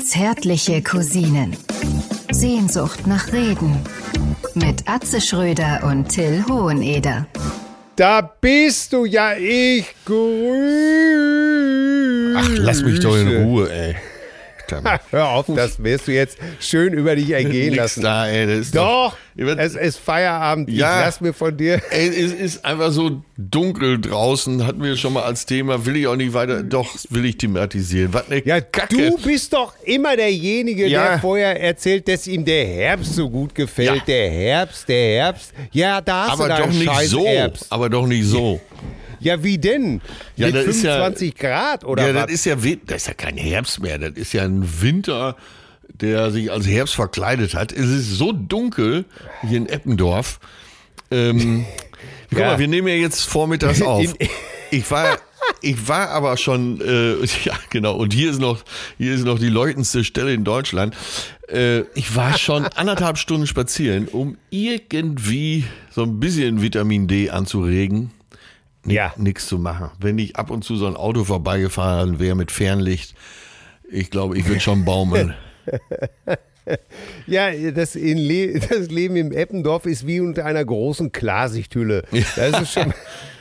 Zärtliche Cousinen. Sehnsucht nach Reden. Mit Atze Schröder und Till Hoheneder. Da bist du ja, ich grüße. Ach, lass mich doch in Ruhe, ey. Hör auf, das wirst du jetzt schön über dich ergehen lassen. da, ey. Das ist Doch, werd- es ist Feierabend. Ja. Ich lass mir von dir. Ey, es ist einfach so dunkel draußen, hatten wir schon mal als Thema, will ich auch nicht weiter, doch, will ich thematisieren. Was eine Ja, Kacke. du bist doch immer derjenige, Ja. der vorher erzählt, dass ihm der Herbst so gut gefällt. Ja. Der Herbst, der Herbst. Ja, da hast aber du doch nicht scheiß so, Herbst. aber doch nicht so. Ja, wie denn? Ja, Mit das ist ja- 25 Grad oder ja, was? das ist ja, das ist ja kein Herbst mehr, das ist ja ein Winter, der sich als Herbst verkleidet hat. Es ist so dunkel hier in Eppendorf. Ähm, guck Ja. mal, wir nehmen ja jetzt vormittags auf. Ich war, ich war aber schon, äh, ja genau, und hier ist noch, hier ist noch die leuchtendste Stelle in Deutschland. Äh, ich war schon anderthalb Stunden spazieren, um irgendwie so ein bisschen Vitamin D anzuregen ja. nichts zu machen. Wenn nicht ab und zu so ein Auto vorbeigefahren wäre mit Fernlicht, ich glaube, ich würde schon baumeln. Ja, das, in Le das Leben im Eppendorf ist wie unter einer großen Klarsichthülle. Da ist es schon,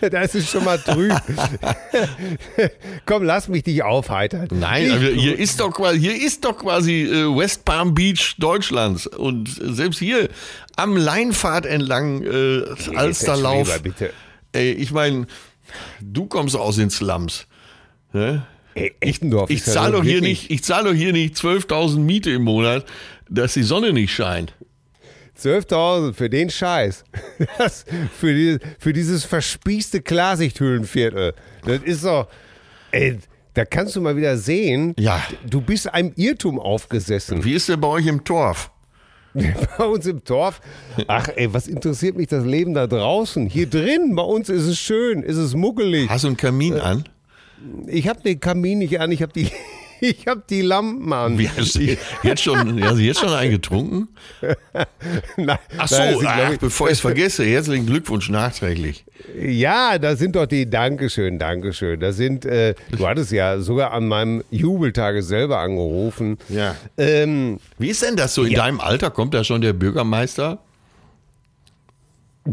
da ist es schon mal trüb. Komm, lass mich dich aufheitern. Nein, Ich- also hier ist doch quasi, hier ist doch quasi äh, West Palm Beach Deutschlands und selbst hier am Leinpfad entlang äh, Alsterlauf. Schreber, bitte. Ey, ich meine, du kommst aus den Slums. Ne? Ey, Eppendorf Ich ja zahle doch hier nicht, ich zahle doch hier nicht 12.000 Miete im Monat, dass die Sonne nicht scheint. 12.000 für den Scheiß. Das, für, die, für dieses verspießte Klarsichthüllenviertel. Das ist doch. Ey, da kannst du mal wieder sehen, Ja. du bist einem Irrtum aufgesessen. Wie ist der bei euch im Torf? Bei uns im Dorf. Ach, ey, was interessiert mich das Leben da draußen? Hier drin, bei uns ist es schön, ist es muckelig. Hast du einen Kamin an? Ich habe den Kamin nicht an, ich habe die, ich hab die Lampen an. Wie hast du jetzt schon, hast du jetzt schon eingetrungen? Nein, Ach so, nein, ach, ich- bevor ich es vergesse, herzlichen Glückwunsch nachträglich. Ja, da sind doch die Dankeschön, Dankeschön. Da sind, äh, du hattest ja sogar an meinem Jubeltage selber angerufen. Ja. Ähm, Wie ist denn das so in Ja. deinem Alter? Kommt da schon der Bürgermeister?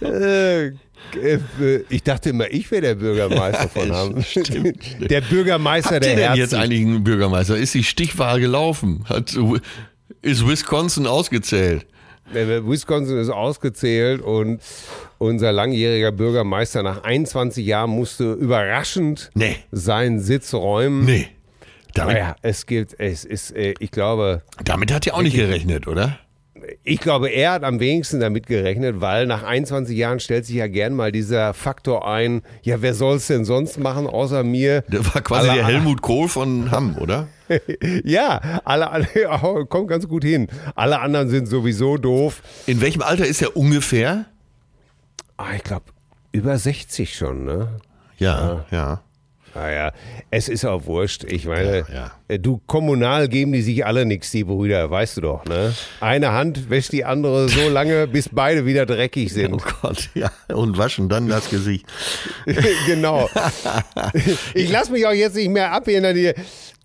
äh, ich dachte immer, ich wäre der Bürgermeister von Hamm. Der Bürgermeister Habt der ihr denn Herzen. jetzt eigentlich einen Bürgermeister? Ist die Stichwahl gelaufen? Hat, ist Wisconsin ausgezählt? Äh, Wisconsin ist ausgezählt und unser langjähriger Bürgermeister nach 21 Jahren musste überraschend Nee. seinen Sitz räumen. Nee. Damit, Naja, es gibt, es ist, äh, ich glaube, damit hat ja auch nicht gerechnet, oder? Ich glaube, er hat am wenigsten damit gerechnet, weil nach 21 Jahren stellt sich ja gern mal dieser Faktor ein, ja, wer soll es denn sonst machen außer mir? Der war quasi Alle- der Helmut Kohl von Hamm, oder? Ja, alle, alle kommt ganz gut hin. Alle anderen sind sowieso doof. In welchem Alter ist er ungefähr? Ah, ich glaube, über 60 schon, ne? Ja, ja. Naja, es ist auch wurscht. Ich meine, Ja, ja. äh, du kommunal geben die sich alle nichts, die Brüder, weißt du doch, ne? Eine Hand wäscht die andere so lange, bis beide wieder dreckig Oh sind. Gott, ja. Und waschen dann das Gesicht. genau. Ich lasse mich auch jetzt nicht mehr abhindern hier.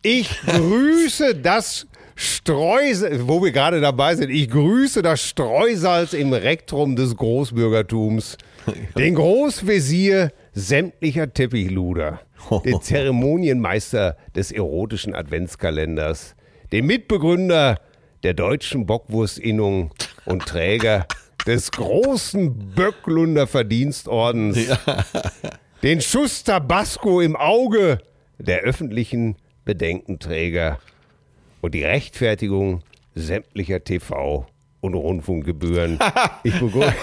Ich grüße das Streusalz, wo wir gerade dabei sind, ich grüße das Streusalz im Rektrum des Großbürgertums. Den Großvezier sämtlicher Teppichluder. Den Zeremonienmeister des erotischen Adventskalenders. Den Mitbegründer der deutschen Bockwurstinnung und Träger des großen Böcklunder Verdienstordens den Schuss Tabasco im Auge der öffentlichen Bedenkenträger und die Rechtfertigung sämtlicher TV- und Rundfunkgebühren. Ich begrüße,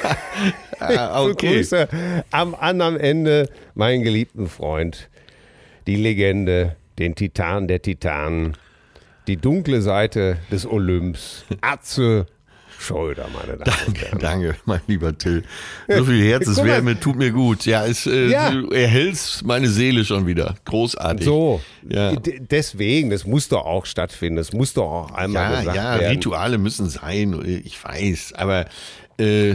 ich Ah, okay. begrüße am anderen Ende meinen geliebten Freund, die Legende, den Titan der Titanen, die dunkle Seite des Olymps, Atze Schröder, meine Damen und Danke, Herren. danke, mein lieber Till. So viel Herzenswärme tut mir gut. Ja, es äh, Ja. du erhältst meine Seele schon wieder. Großartig. So, Ja. deswegen, das muss doch auch stattfinden, das muss doch auch einmal Ja, gesagt ja, werden. Rituale müssen sein, ich weiß. Aber äh,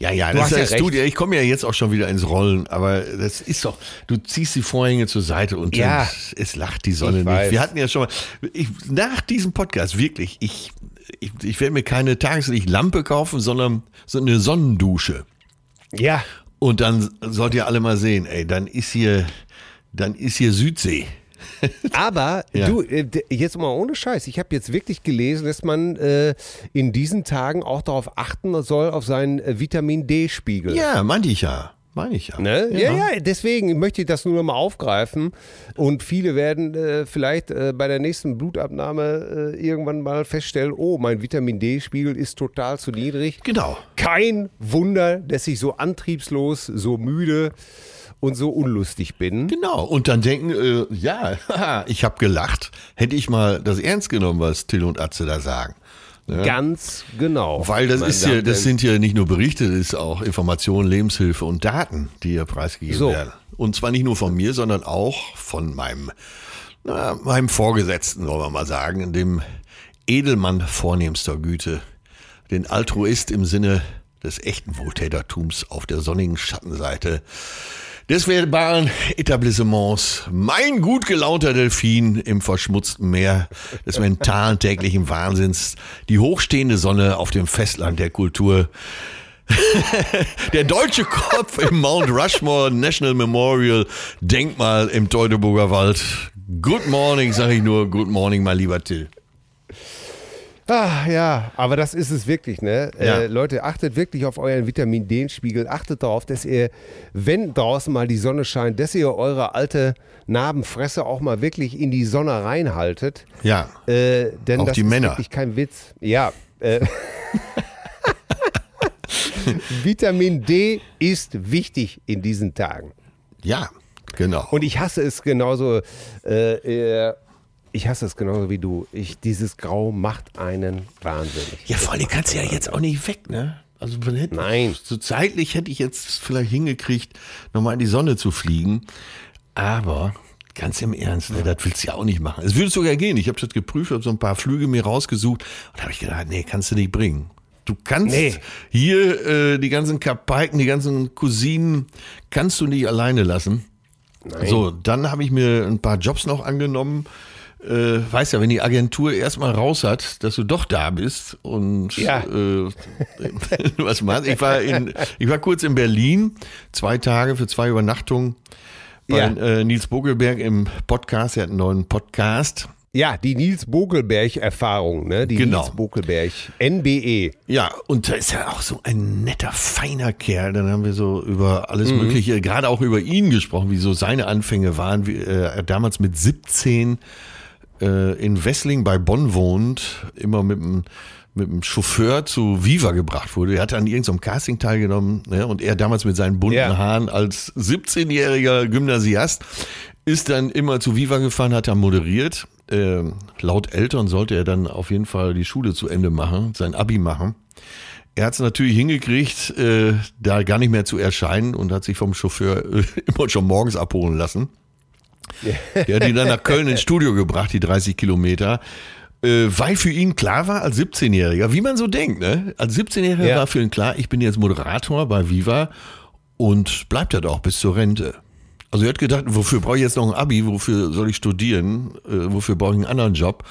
Ja, ja, Du das hast ja du, ich komme ja jetzt auch schon wieder ins Rollen, aber das ist doch, du ziehst die Vorhänge zur Seite und Ja. es lacht die Sonne Ich nicht. Wir hatten ja schon mal, ich, nach diesem Podcast, wirklich, ich, ich, ich werde mir keine Tageslichtlampe kaufen, sondern so eine Sonnendusche. Ja. Und dann sollt ihr alle mal sehen, ey, dann ist hier, dann ist hier Südsee. Aber Ja. du, äh, jetzt mal ohne Scheiß. Ich habe jetzt wirklich gelesen, dass man äh, in diesen Tagen auch darauf achten soll, auf seinen äh, Vitamin D-Spiegel. Ja, meinte ich ja. Meine ich ja. Ne? Ja. ja, deswegen möchte ich das nur mal aufgreifen. Und viele werden äh, vielleicht äh, bei der nächsten Blutabnahme äh, irgendwann mal feststellen, oh, mein Vitamin D-Spiegel ist total zu niedrig. Genau. Kein Wunder, dass ich so antriebslos, so müde und so unlustig bin. Genau. Und dann denken, äh, ja, ich habe gelacht. Hätte ich mal das ernst genommen, was Till und Atze da sagen. Ganz genau. Weil das ist ja, das Herren. sind ja nicht nur Berichte, das ist auch Information, Lebenshilfe und Daten, die hier preisgegeben So. werden. Und zwar nicht nur von mir, sondern auch von meinem, na, meinem Vorgesetzten, wollen wir mal sagen, dem Edelmann vornehmster Güte, den Altruist im Sinne des echten Wohltätertums auf der sonnigen Schattenseite des verbalen Etablissements. Mein gut gelaunter Delfin im verschmutzten Meer des mentalen täglichen Wahnsinns. Die hochstehende Sonne auf dem Festland der Kultur. Der deutsche Kopf im Mount Rushmore National Memorial Denkmal im Teutoburger Wald. Good morning, sag ich nur. Good morning, mein lieber Till. Ah, ja, aber das ist es wirklich, ne? Ja. Äh, Leute, achtet wirklich auf euren Vitamin D-Spiegel. Achtet darauf, dass ihr, wenn draußen mal die Sonne scheint, dass ihr eure alte Narbenfresse auch mal wirklich in die Sonne reinhaltet. Ja. Äh, denn Auch das die ist Männer. wirklich kein Witz. Ja. Äh, Vitamin D ist wichtig in diesen Tagen. Ja, genau. Und ich hasse es genauso. Äh, äh, ich hasse es genauso wie du. Ich, dieses Grau macht einen wahnsinnig. Ja, vor allem kannst du ja jetzt auch nicht weg, ne? Also man hätte, Nein. So zeitlich hätte ich jetzt vielleicht hingekriegt, nochmal in die Sonne zu fliegen. Aber ganz im Ernst, ne, das willst du ja auch nicht machen. Es würde sogar gehen. Ich habe das geprüft, habe so ein paar Flüge mir rausgesucht und habe ich gedacht, nee, kannst du nicht bringen. Du kannst Nee. hier äh, die ganzen Kapaiken, die ganzen Cousinen, kannst du nicht alleine lassen. So, dann habe ich mir ein paar Jobs noch angenommen. Äh, weißt ja, wenn die Agentur erstmal raus hat, dass du doch da bist und Ja. äh, was machst ich war in, ich war kurz in Berlin, zwei Tage für zwei Übernachtungen bei Ja. äh, Nils Bogelberg im Podcast, er hat einen neuen Podcast. Ja, die Nils Bokelberg-Erfahrung, ne? Die Genau. Nils Bokelberg, NBE. Ja, und da ist ja auch so ein netter, feiner Kerl. Dann haben wir so über alles Mögliche, gerade auch über ihn gesprochen, wie so seine Anfänge waren, wie äh, damals mit 17 äh, in Wessling bei Bonn wohnt, immer mit dem mit dem Chauffeur zu Viva gebracht wurde. Er hatte an irgendeinem Casting teilgenommen ne? und er damals mit seinen bunten Ja. Haaren als 17-jähriger Gymnasiast ist dann immer zu Viva gefahren, hat er moderiert. Ähm, laut Eltern sollte er dann auf jeden Fall die Schule zu Ende machen, sein Abi machen. Er hat es natürlich hingekriegt, äh, da gar nicht mehr zu erscheinen und hat sich vom Chauffeur äh, immer schon morgens abholen lassen. Der hat ihn dann nach Köln ins Studio gebracht, die 30 Kilometer. Äh, weil für ihn klar war, als 17-Jähriger, wie man so denkt, ne? Als 17-Jähriger Ja. war für ihn klar, ich bin jetzt Moderator bei Viva und bleibt er doch bis zur Rente. Also er hat gedacht, wofür brauche ich jetzt noch ein Abi, wofür soll ich studieren, äh, wofür brauche ich einen anderen Job?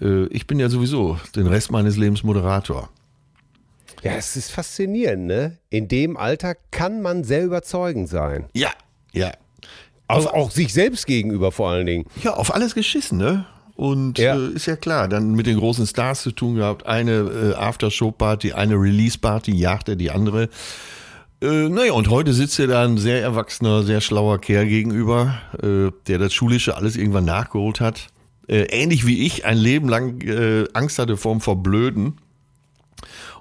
Äh, ich bin ja sowieso den Rest meines Lebens Moderator. Ja, es ist faszinierend, ne? In dem Alter kann man sehr überzeugend sein. Ja, ja. Also auch sich selbst gegenüber vor allen Dingen. Ja, auf alles geschissen, ne? Und Ja. Äh, ist ja klar, dann mit den großen Stars zu tun gehabt. Eine äh, Aftershow-Party, eine Release-Party, jagt er die andere. Äh, naja, und heute sitzt er da ein sehr erwachsener, sehr schlauer Kerl gegenüber, äh, der das Schulische alles irgendwann nachgeholt hat. Äh, ähnlich wie ich ein Leben lang äh, Angst hatte vorm Verblöden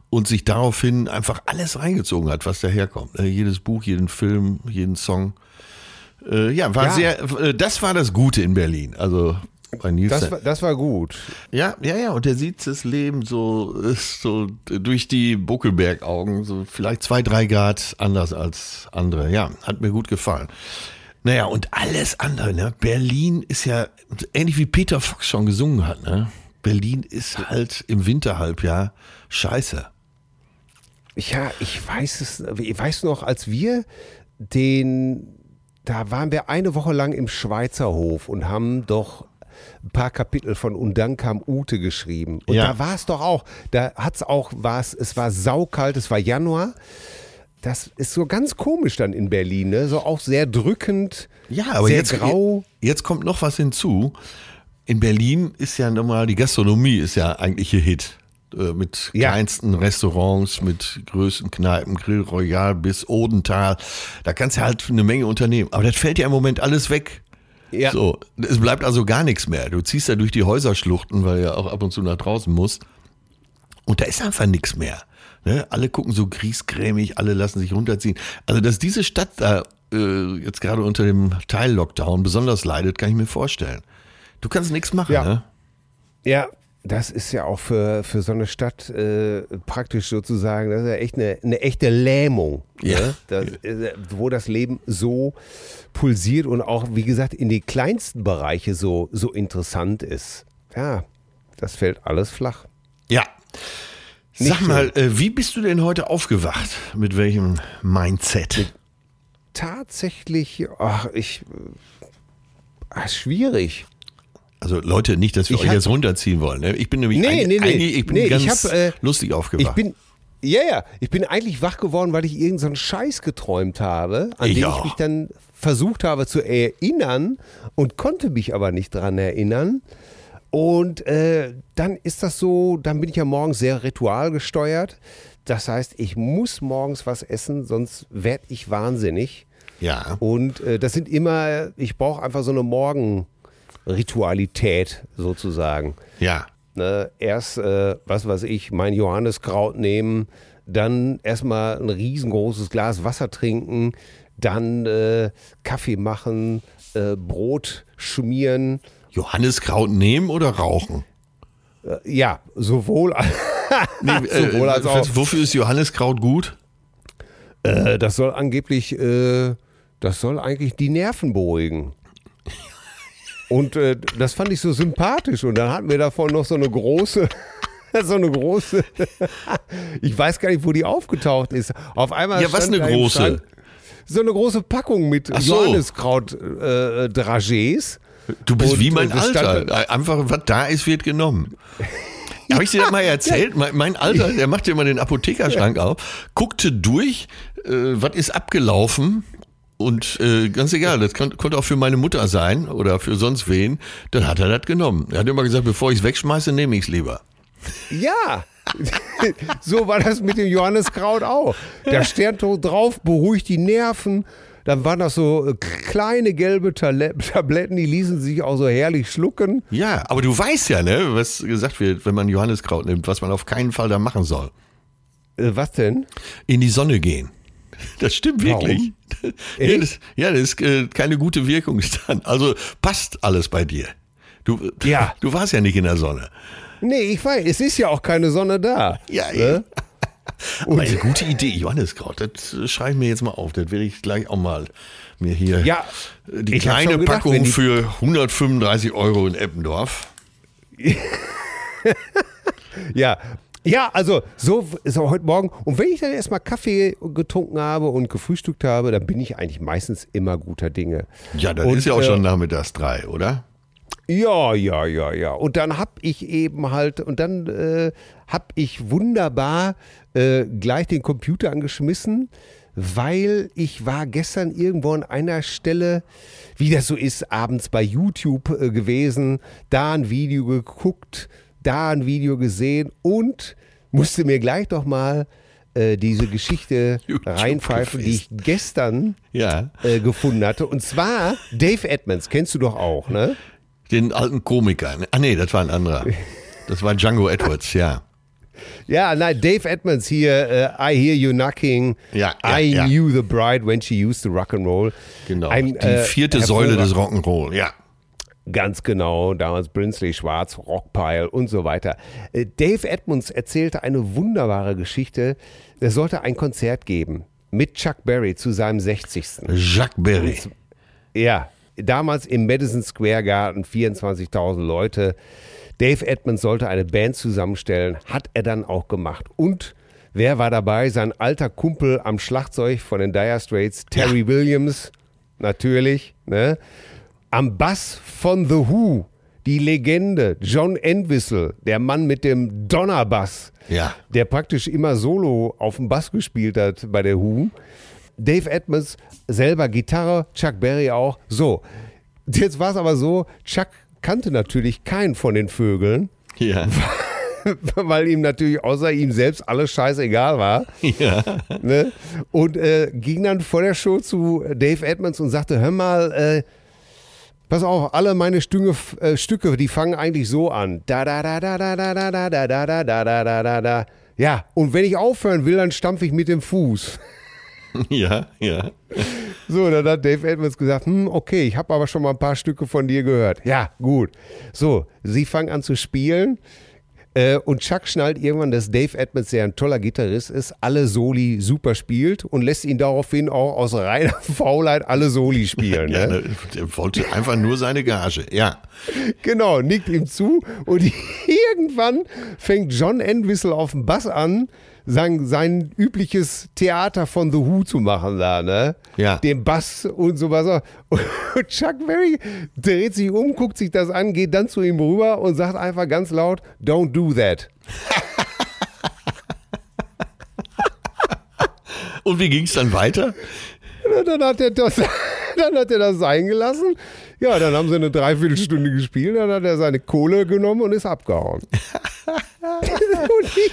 und sich daraufhin einfach alles reingezogen hat, was daherkommt. Äh, jedes Buch, jeden Film, jeden Song. Äh, ja, war Ja. sehr, äh, das war das Gute in Berlin. Also bei Nils. Das war, das war gut. ja, ja, ja, und der sieht das Leben so, äh, so durch die Buckelberg-Augen, so vielleicht zwei, drei Grad anders als andere. Ja, hat mir gut gefallen. Naja, und alles andere, ne? Berlin ist ja, ähnlich wie Peter Fox schon gesungen hat, ne? Berlin ist halt im Winterhalbjahr scheiße. Ja, ich weiß es. Ich weiß noch, als wir den, da waren wir eine Woche lang im Schweizer Hof und haben doch ein paar Kapitel von Und dann kam Ute geschrieben. Und Ja. da war es doch auch, da hat es auch, war's, es war saukalt, es war Januar. Das ist so ganz komisch dann in Berlin, ne? so auch sehr drückend, Ja, aber sehr jetzt, grau. jetzt kommt noch was hinzu. In Berlin ist ja nochmal, die Gastronomie ist ja eigentlich ihr Hit. Äh, Mit Ja. kleinsten Restaurants, mit größten Kneipen, Grill Royal bis Odenthal. Da kannst du halt eine Menge unternehmen. Aber das fällt ja im Moment alles weg. Ja. So, es bleibt also gar nichts mehr. Du ziehst ja durch die Häuserschluchten, weil du ja auch ab und zu nach draußen musst. Und da ist einfach nichts mehr. Ne? Alle gucken so griesgrämig, alle lassen sich runterziehen. Also, dass diese Stadt da äh, jetzt gerade unter dem Teil-Lockdown besonders leidet, kann ich mir vorstellen. Du kannst nichts machen, Ja. ne? Ja, das ist ja auch für, für so eine Stadt äh, praktisch sozusagen, das ist ja echt eine, eine echte Lähmung, Ja. ne? das, äh, wo das Leben so pulsiert und auch, wie gesagt, in die kleinsten Bereiche so, so interessant ist. Ja, das fällt alles flach. Ja. Nicht Sag mal, äh, wie bist du denn heute aufgewacht? Mit welchem Mindset? Tatsächlich, ach, ich, äh, ach, schwierig. Also Leute, nicht, dass wir Ich euch hab- jetzt runterziehen wollen. Ne? Ich bin nämlich Nee, eigentlich, nee, nee. ich bin Nee, ich ganz hab, äh, lustig aufgewacht. Ich bin, ja, ja, ich bin eigentlich wach geworden, weil ich irgendeinen so einen Scheiß geträumt habe, an Ich den auch. ich mich dann versucht habe zu erinnern und konnte mich aber nicht dran erinnern. Und äh, dann ist das so, dann bin ich ja morgens sehr ritualgesteuert. Das heißt, ich muss morgens was essen, sonst werde ich wahnsinnig. ja. Und äh, das sind immer, ich brauche einfach so eine Morgenritualität sozusagen. Ja. Ne, erst, äh, was weiß ich, mein Johanniskraut nehmen, dann erstmal ein riesengroßes Glas Wasser trinken, dann äh, Kaffee machen, äh, Brot schmieren. Johanniskraut nehmen oder rauchen? Äh, ja, sowohl, Nee, sowohl als auch. Wofür ist Johanniskraut gut? Äh, das soll angeblich, äh, das soll eigentlich die Nerven beruhigen. Und äh, das fand ich so sympathisch. Und dann hatten wir davon noch so eine große, so eine große, ich weiß gar nicht, wo die aufgetaucht ist. Auf einmal Ja, was stand eine große? Schrank So eine große Packung mit so. Johanniskraut-Dragés. Du bist Und, wie mein äh, das stand- Alter. Einfach, was da ist, wird genommen. Habe ich dir das mal erzählt? Mein, mein Alter, der machte immer den Apothekerschrank auf, guckte durch, äh, was ist abgelaufen und äh, ganz egal, das kon konnte auch für meine Mutter sein oder für sonst wen, dann hat er das genommen. Er hat immer gesagt, bevor ich es wegschmeiße, nehme ich es lieber. Ja, so war das mit dem Johanniskraut auch. Der Sterntod drauf, beruhigt die Nerven. Dann waren das so äh, kleine gelbe Tabletten, die ließen sich auch so herrlich schlucken. Ja, aber du weißt ja, ne, was gesagt wird, wenn man Johanniskraut nimmt, was man auf keinen Fall da machen soll. Äh, was denn? In die Sonne gehen. Das stimmt wirklich. Ja, Echt? das, ja, das ist äh, keine gute Wirkung dann. Also passt alles bei dir. Du, Ja. du warst ja nicht in der Sonne. Nee, ich weiß, es ist ja auch keine Sonne da. Ja, ne? Aber eine gute Idee, Johanniskraut. Das äh, schreibe ich mir jetzt mal auf. Das werde ich gleich auch mal mir hier. Ja, äh, die kleine gedacht, Packung für 135 Euro in Eppendorf. Ja. Ja, also so, so heute Morgen. Und wenn ich dann erstmal Kaffee getrunken habe und gefrühstückt habe, dann bin ich eigentlich meistens immer guter Dinge. Ja, das Und, ist ja auch äh, schon nachmittags drei, oder? Ja, ja, ja, ja. Und dann hab ich eben halt, und dann äh, hab ich wunderbar äh, gleich den Computer angeschmissen, weil ich war gestern irgendwo an einer Stelle, wie das so ist, abends bei YouTube äh, gewesen, da ein Video geguckt, da ein Video gesehen und musste mir gleich doch mal äh, diese Geschichte reinpfeifen, die ich gestern Ja. äh, gefunden hatte. Und zwar Dave Edmonds, kennst du doch auch, ne? Den alten Komiker. Ah, nee, das war ein anderer. Das war Django Edwards, ja. Ja, nein, Dave Edmonds hier, äh, I hear you knocking. Ja, ja, I ja. knew the bride when she used to rock and roll. Genau. Ein, die äh, vierte Säule des Rock'n'Roll, ja. Ganz genau, damals Brinsley Schwarz, Rockpile und so weiter. Äh, Dave Edmonds erzählte eine wunderbare Geschichte. Er sollte ein Konzert geben mit Chuck Berry zu seinem 60. Jacques Berry. Ja, damals im Madison Square Garden, 24.000 Leute. Dave Edmonds sollte eine Band zusammenstellen, hat er dann auch gemacht. Und Wer war dabei? Sein alter Kumpel am Schlagzeug von den Dire Straits, Terry Williams, natürlich. Ne? Am Bass von The Who, die Legende John Entwistle, der Mann mit dem Donnerbass, Ja. der praktisch immer solo auf dem Bass gespielt hat bei der Who. Dave Edmonds selber Gitarre, Chuck Berry auch. So, jetzt war es aber so, Chuck kannte natürlich keinen von den Vögeln, Ja. weil ihm natürlich außer ihm selbst alles scheißegal war. Ja. Ne? Und äh, ging dann vor der Show zu Dave Edmonds und sagte, hör mal, äh, pass auf, alle meine Stücke, äh, Stücke, die fangen eigentlich so an. Da da da da da da da da da da da da da da da da. Ja, und wenn ich aufhören will, dann stampfe ich mit dem Fuß. Ja, ja. So, dann hat Dave Edmonds gesagt, hm, okay, ich habe aber schon mal ein paar Stücke von dir gehört. Ja, gut. So, sie fangen an zu spielen. Äh, und Chuck schnallt irgendwann, dass Dave Edmonds, der ein toller Gitarrist ist, alle Soli super spielt und lässt ihn daraufhin auch aus reiner Faulheit alle Soli spielen. ja ne? der, der wollte einfach nur seine Gage. Ja. Genau, nickt ihm zu und irgendwann fängt John Entwistle auf dem Bass an, sein, sein übliches Theater von The Who zu machen da, ne? Ja. Den Bass und sowas. Und Chuck Berry dreht sich um, guckt sich das an, geht dann zu ihm rüber und sagt einfach ganz laut, don't do that. Und wie ging es dann weiter? Und Dann hat er das, dann hat er das sein gelassen. Ja, dann haben sie eine Dreiviertelstunde gespielt, dann hat er seine Kohle genommen und ist abgehauen. und ich,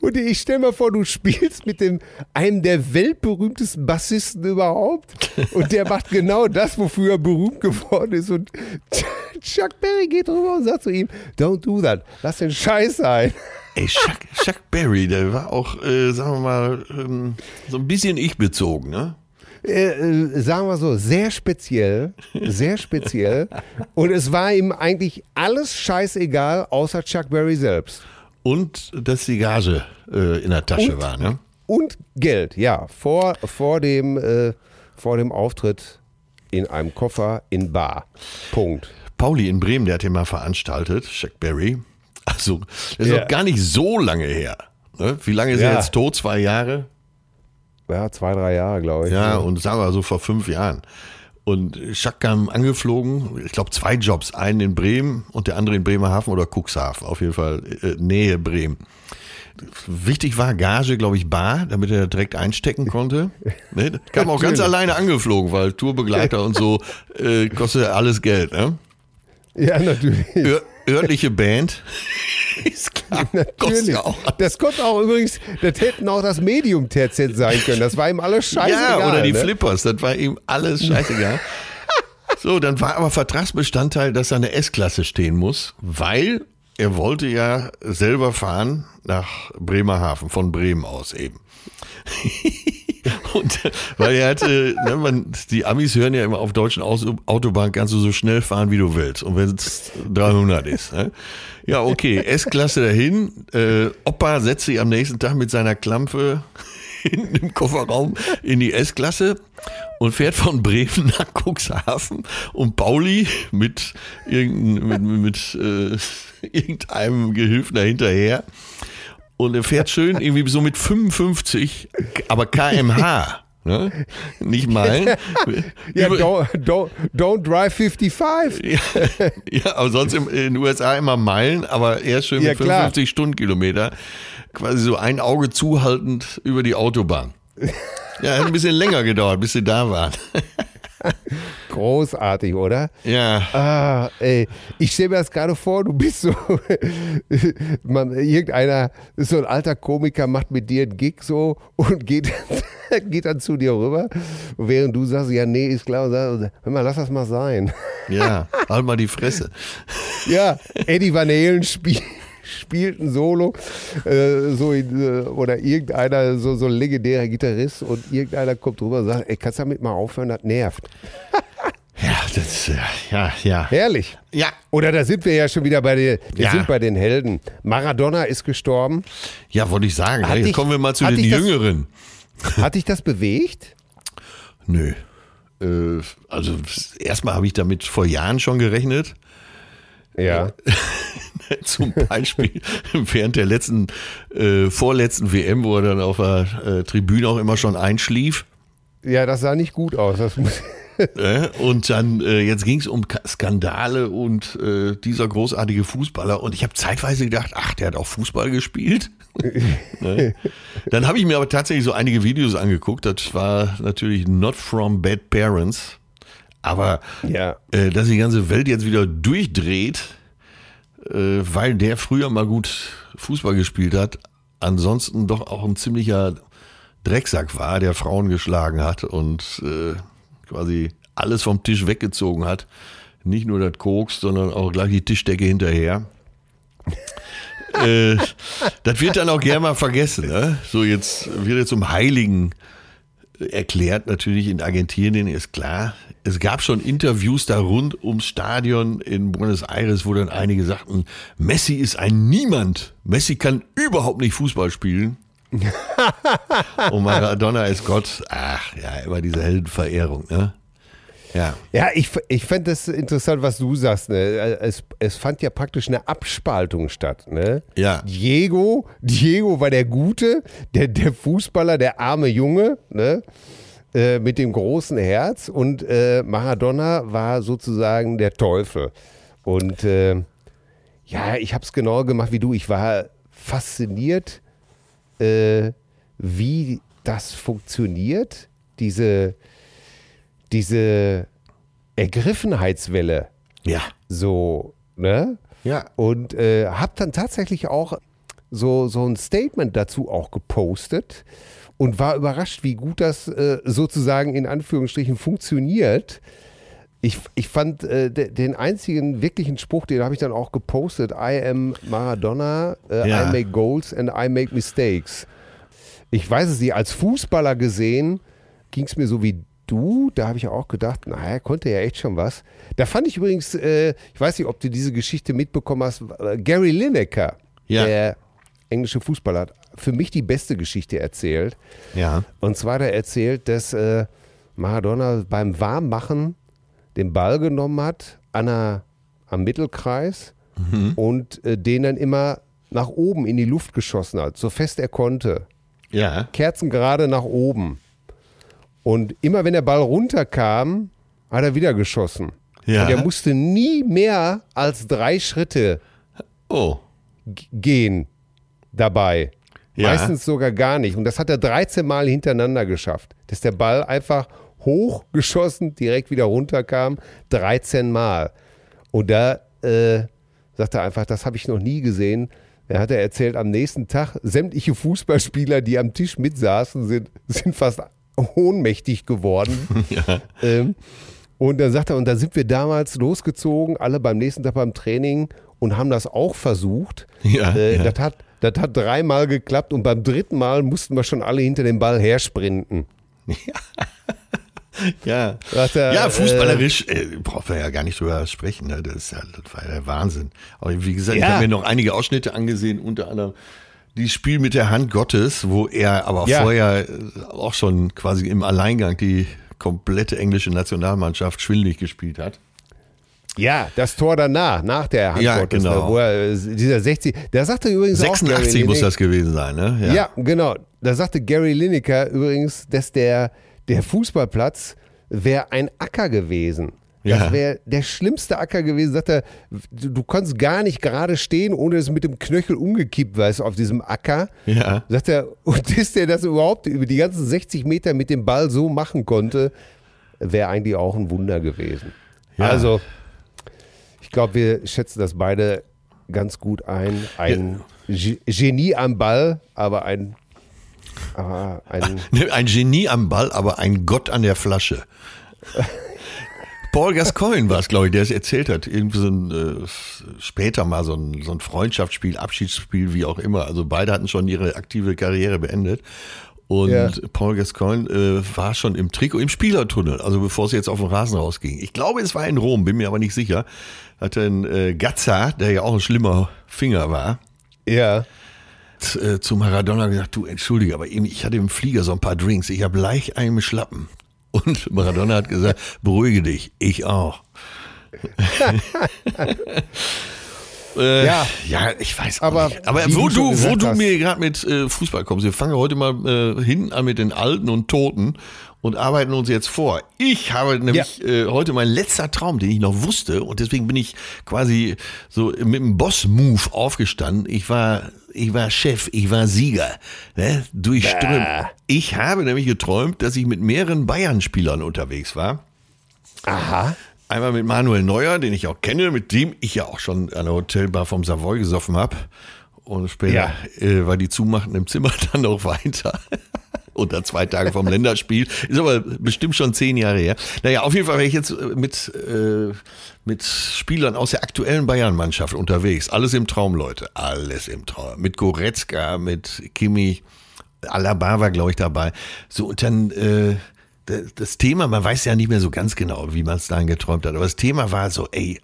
und ich stell mir vor, du spielst mit dem, einem der weltberühmtesten Bassisten überhaupt und der macht genau das, wofür er berühmt geworden ist und Chuck Berry geht rüber und sagt zu ihm, don't do that, lass den Scheiß sein. Ey, Chuck, Chuck Berry, der war auch, äh, sagen wir mal, ähm, so ein bisschen ich-bezogen, ne? Äh, äh, sagen wir so, sehr speziell, sehr speziell. Und es war ihm eigentlich alles scheißegal, außer Chuck Berry selbst. Und dass die Gage äh, in der Tasche Und? war, ne? Und Geld, ja, vor, vor, dem, äh, vor dem Auftritt in einem Koffer in Bar. Punkt. Pauli in Bremen, der hat den mal veranstaltet, Chuck Berry. Also, das ist Ja. noch gar nicht so lange her. Ne? Wie lange ist Ja. er jetzt tot? Zwei Jahre? Ja, zwei, drei Jahre, glaube ich. Ja, und sagen wir so vor fünf Jahren. Und Chuck kam angeflogen, ich glaube zwei Jobs, einen in Bremen und der andere in Bremerhaven oder Cuxhaven, auf jeden Fall äh, Nähe Bremen. Wichtig war Gage, glaube ich, bar, damit er direkt einstecken konnte. Ne? Kam auch ganz alleine angeflogen, weil Tourbegleiter und so äh, kostet alles Geld. Ne? Ja, natürlich. Ör örtliche Band. Ist klar, Natürlich. ja auch Das konnte auch übrigens, das hätten auch das Medium-TZ sein können. Das war ihm alles scheißegal. Ja, oder die ne? Flippers, das war ihm alles scheißegal. so, dann war aber Vertragsbestandteil, dass da eine S-Klasse stehen muss, weil er wollte ja selber fahren nach Bremerhaven, von Bremen aus eben. Und weil er hatte, ne, man, die Amis hören ja immer auf deutschen Aus Autobahnen kannst du so schnell fahren, wie du willst. Und wenn es 300 ist. Ne? Ja, okay, S-Klasse dahin. Äh, Opa setzt sich am nächsten Tag mit seiner Klampe hinten im Kofferraum in die S-Klasse und fährt von Bremen nach Cuxhaven und Pauli mit, irgendein, mit, mit äh, irgendeinem Gehilfen dahinterher. Und er fährt schön irgendwie so mit 55, aber kmh. Ne? Nicht Meilen. Ja, don't, don't, don't drive 55. ja, ja, aber sonst in den USA immer Meilen, aber er schön mit Ja, klar. 55 Stundenkilometer, quasi so ein Auge zuhaltend über die Autobahn. Ja, hat ein bisschen länger gedauert, bis sie da waren. Großartig, oder? Ja, Ah, ey, ich stelle mir das gerade vor, du bist so, man, irgendeiner, so ein alter Komiker, macht mit dir einen Gig so und geht, geht dann zu dir rüber, während du sagst, ja, nee, ist klar, und sagst, hör mal, lass das mal sein. ja, halt mal die Fresse. Ja, Eddie Van Halen spielt spielt ein Solo äh, so in, äh, oder irgendeiner, so, so ein legendärer Gitarrist und irgendeiner kommt rüber und sagt, ey, kannst du damit mal aufhören, das nervt. Ja, das, ja, ja, ja. Herrlich. Ja, Oder da sind wir ja schon wieder bei den, wir Ja. sind bei den Helden. Maradona ist gestorben. ja wollte ich sagen. Hat Jetzt dich- kommen wir mal zu den dich das- Jüngeren. Hat dich das bewegt? Nö. Äh, also erstmal habe ich damit vor Jahren schon gerechnet. Ja. Zum Beispiel während der letzten, äh, vorletzten WM, wo er dann auf der äh, Tribüne auch immer schon einschlief. Ja, das sah nicht gut aus. Das muss Äh, und dann, äh, jetzt ging es um Ka- Skandale und äh, dieser großartige Fußballer. Und ich habe zeitweise gedacht, ach, der hat auch Fußball gespielt. ne? Dann habe ich mir aber tatsächlich so einige Videos angeguckt. Das war natürlich not from bad parents. Aber ja. äh, dass die ganze Welt jetzt wieder durchdreht, äh, weil der früher mal gut Fußball gespielt hat, ansonsten doch auch ein ziemlicher Drecksack war, der Frauen geschlagen hat und äh, quasi alles vom Tisch weggezogen hat. Nicht nur das Koks, sondern auch gleich die Tischdecke hinterher. äh, das wird dann auch gerne mal vergessen. Ne? So jetzt wird er zum Heiligen erklärt, natürlich in Argentinien, ist klar. Es gab schon Interviews da rund ums Stadion in Buenos Aires, wo dann einige sagten, Messi ist ein Niemand. Messi kann überhaupt nicht Fußball spielen. Und Maradona ist Gott. Ach ja, immer diese Heldenverehrung, ne? Ja. Ja, ich, ich fand das interessant, was du sagst. Ne? Es, es fand ja praktisch eine Abspaltung statt. Ne? Ja. Diego, Diego war der Gute, der, der Fußballer, der arme Junge, ne? Äh, mit dem großen Herz. Und äh, Maradona war sozusagen der Teufel. Und äh, ja, ich habe es genau gemacht wie du. Ich war fasziniert, äh, wie das funktioniert, diese diese Ergriffenheitswelle Ja. so, ne? Ja. Und äh, habe dann tatsächlich auch so, so ein Statement dazu auch gepostet und war überrascht, wie gut das äh, sozusagen in Anführungsstrichen funktioniert. Ich, ich fand äh, de, den einzigen wirklichen Spruch, den habe ich dann auch gepostet, I am Maradona, äh, Ja. I make goals and I make mistakes. Ich weiß es nicht, als Fußballer gesehen ging es mir so wie du, da habe ich auch gedacht, naja, konnte ja echt schon was. Da fand ich übrigens, äh, ich weiß nicht, ob du diese Geschichte mitbekommen hast, äh, Gary Lineker, Ja. der englische Fußballer, hat für mich die beste Geschichte erzählt. Ja. Und zwar hat er erzählt, dass äh, Maradona beim Warmmachen den Ball genommen hat an der, am Mittelkreis und äh, den dann immer nach oben in die Luft geschossen hat, so fest er konnte. Ja. Kerzen gerade nach oben. Und immer wenn der Ball runterkam, hat er wieder geschossen. Ja. Und er musste nie mehr als drei Schritte Oh. gehen dabei. Ja. Meistens sogar gar nicht. Und das hat er 13 Mal hintereinander geschafft. Dass der Ball einfach hochgeschossen, direkt wieder runterkam. 13 Mal. Und da äh, sagt er einfach, das habe ich noch nie gesehen. Er hat er erzählt, am nächsten Tag, sämtliche Fußballspieler, die am Tisch mitsaßen, sind, sind fast ohnmächtig geworden. ähm, und dann sagt er, und da sind wir damals losgezogen, alle beim nächsten Tag beim Training und haben das auch versucht. Ja, äh, ja. Das, hat, das hat dreimal geklappt und beim dritten Mal mussten wir schon alle hinter dem Ball hersprinten. Ja. Sagt er, ja, fußballerisch äh, braucht man ja gar nicht drüber sprechen. Ne? Das, ist ja, das war ja der Wahnsinn. Aber wie gesagt, ich Ja. habe mir noch einige Ausschnitte angesehen, unter anderem dieses Spiel mit der Hand Gottes, wo er aber Ja. vorher äh, auch schon quasi im Alleingang die komplette englische Nationalmannschaft schwindelig gespielt hat. Ja, das Tor danach, nach der Hand Ja, genau. wo er, äh, dieser 60, da sagte übrigens auch 86 Gary muss das gewesen sein, ne? Ja. genau. Da sagte Gary Lineker übrigens, dass der, der Fußballplatz wäre ein Acker gewesen. Ja. Das wäre der schlimmste Acker gewesen. Sagt er, du, du konntest gar nicht gerade stehen, ohne dass mit dem Knöchel umgekippt warst auf diesem Acker. Ja. Sagt er, und dass der das überhaupt über die ganzen 60 Meter mit dem Ball so machen konnte, wäre eigentlich auch ein Wunder gewesen. Ja. Also, glaube, wir schätzen das beide ganz gut ein. Ein Ge- Genie am Ball, aber ein, aber ein Ein Genie am Ball, aber ein Gott an der Flasche. Paul Gascoigne war es, glaube ich, der es erzählt hat. Irgendwie so ein, äh, später mal so ein, so ein Freundschaftsspiel, Abschiedsspiel, wie auch immer. Also beide hatten schon ihre aktive Karriere beendet. Und Ja. Paul Gascoigne äh, war schon im Trikot, im Spielertunnel, also bevor es jetzt auf den Rasen rausging. Ich glaube, es war in Rom, bin mir aber nicht sicher. Hatte einen äh, Gazza, der ja auch ein schlimmer Finger war, ja. äh, zu Maradona gesagt, du entschuldige, aber eben, ich hatte im Flieger so ein paar Drinks, ich habe leicht einen Schlappen. Und Maradona hat gesagt, beruhige dich, ich auch. Äh, Ja. ja, ich weiß Aber nicht. Aber wo du wo du hast- mir gerade mit äh, Fußball kommst, wir fangen heute mal äh, hinten an mit den Alten und Toten und arbeiten uns jetzt vor. Ich habe nämlich äh, heute mein letzter Traum, den ich noch wusste und deswegen bin ich quasi so mit dem Boss-Move aufgestanden. Ich war, ich war Chef, ich war Sieger, ne? durchströmt. Ich habe nämlich geträumt, dass ich mit mehreren Bayern-Spielern unterwegs war. Aha. Einmal mit Manuel Neuer, den ich auch kenne, mit dem ich ja auch schon an der Hotelbar vom Savoy gesoffen habe. Und später Ja. äh, war die zumachen im Zimmer dann noch weiter. Unter zwei Tage vom Länderspiel. Ist aber bestimmt schon zehn Jahre her. Naja, auf jeden Fall war ich jetzt äh, mit, äh, mit Spielern aus der aktuellen Bayern-Mannschaft unterwegs. Alles im Traum, Leute. Alles im Traum. Mit Goretzka, mit Kimmich. Alaba war, glaube ich, dabei. So, und dann äh, das Thema, man weiß ja nicht mehr so ganz genau, wie man es dann geträumt hat, aber das Thema war so, ey,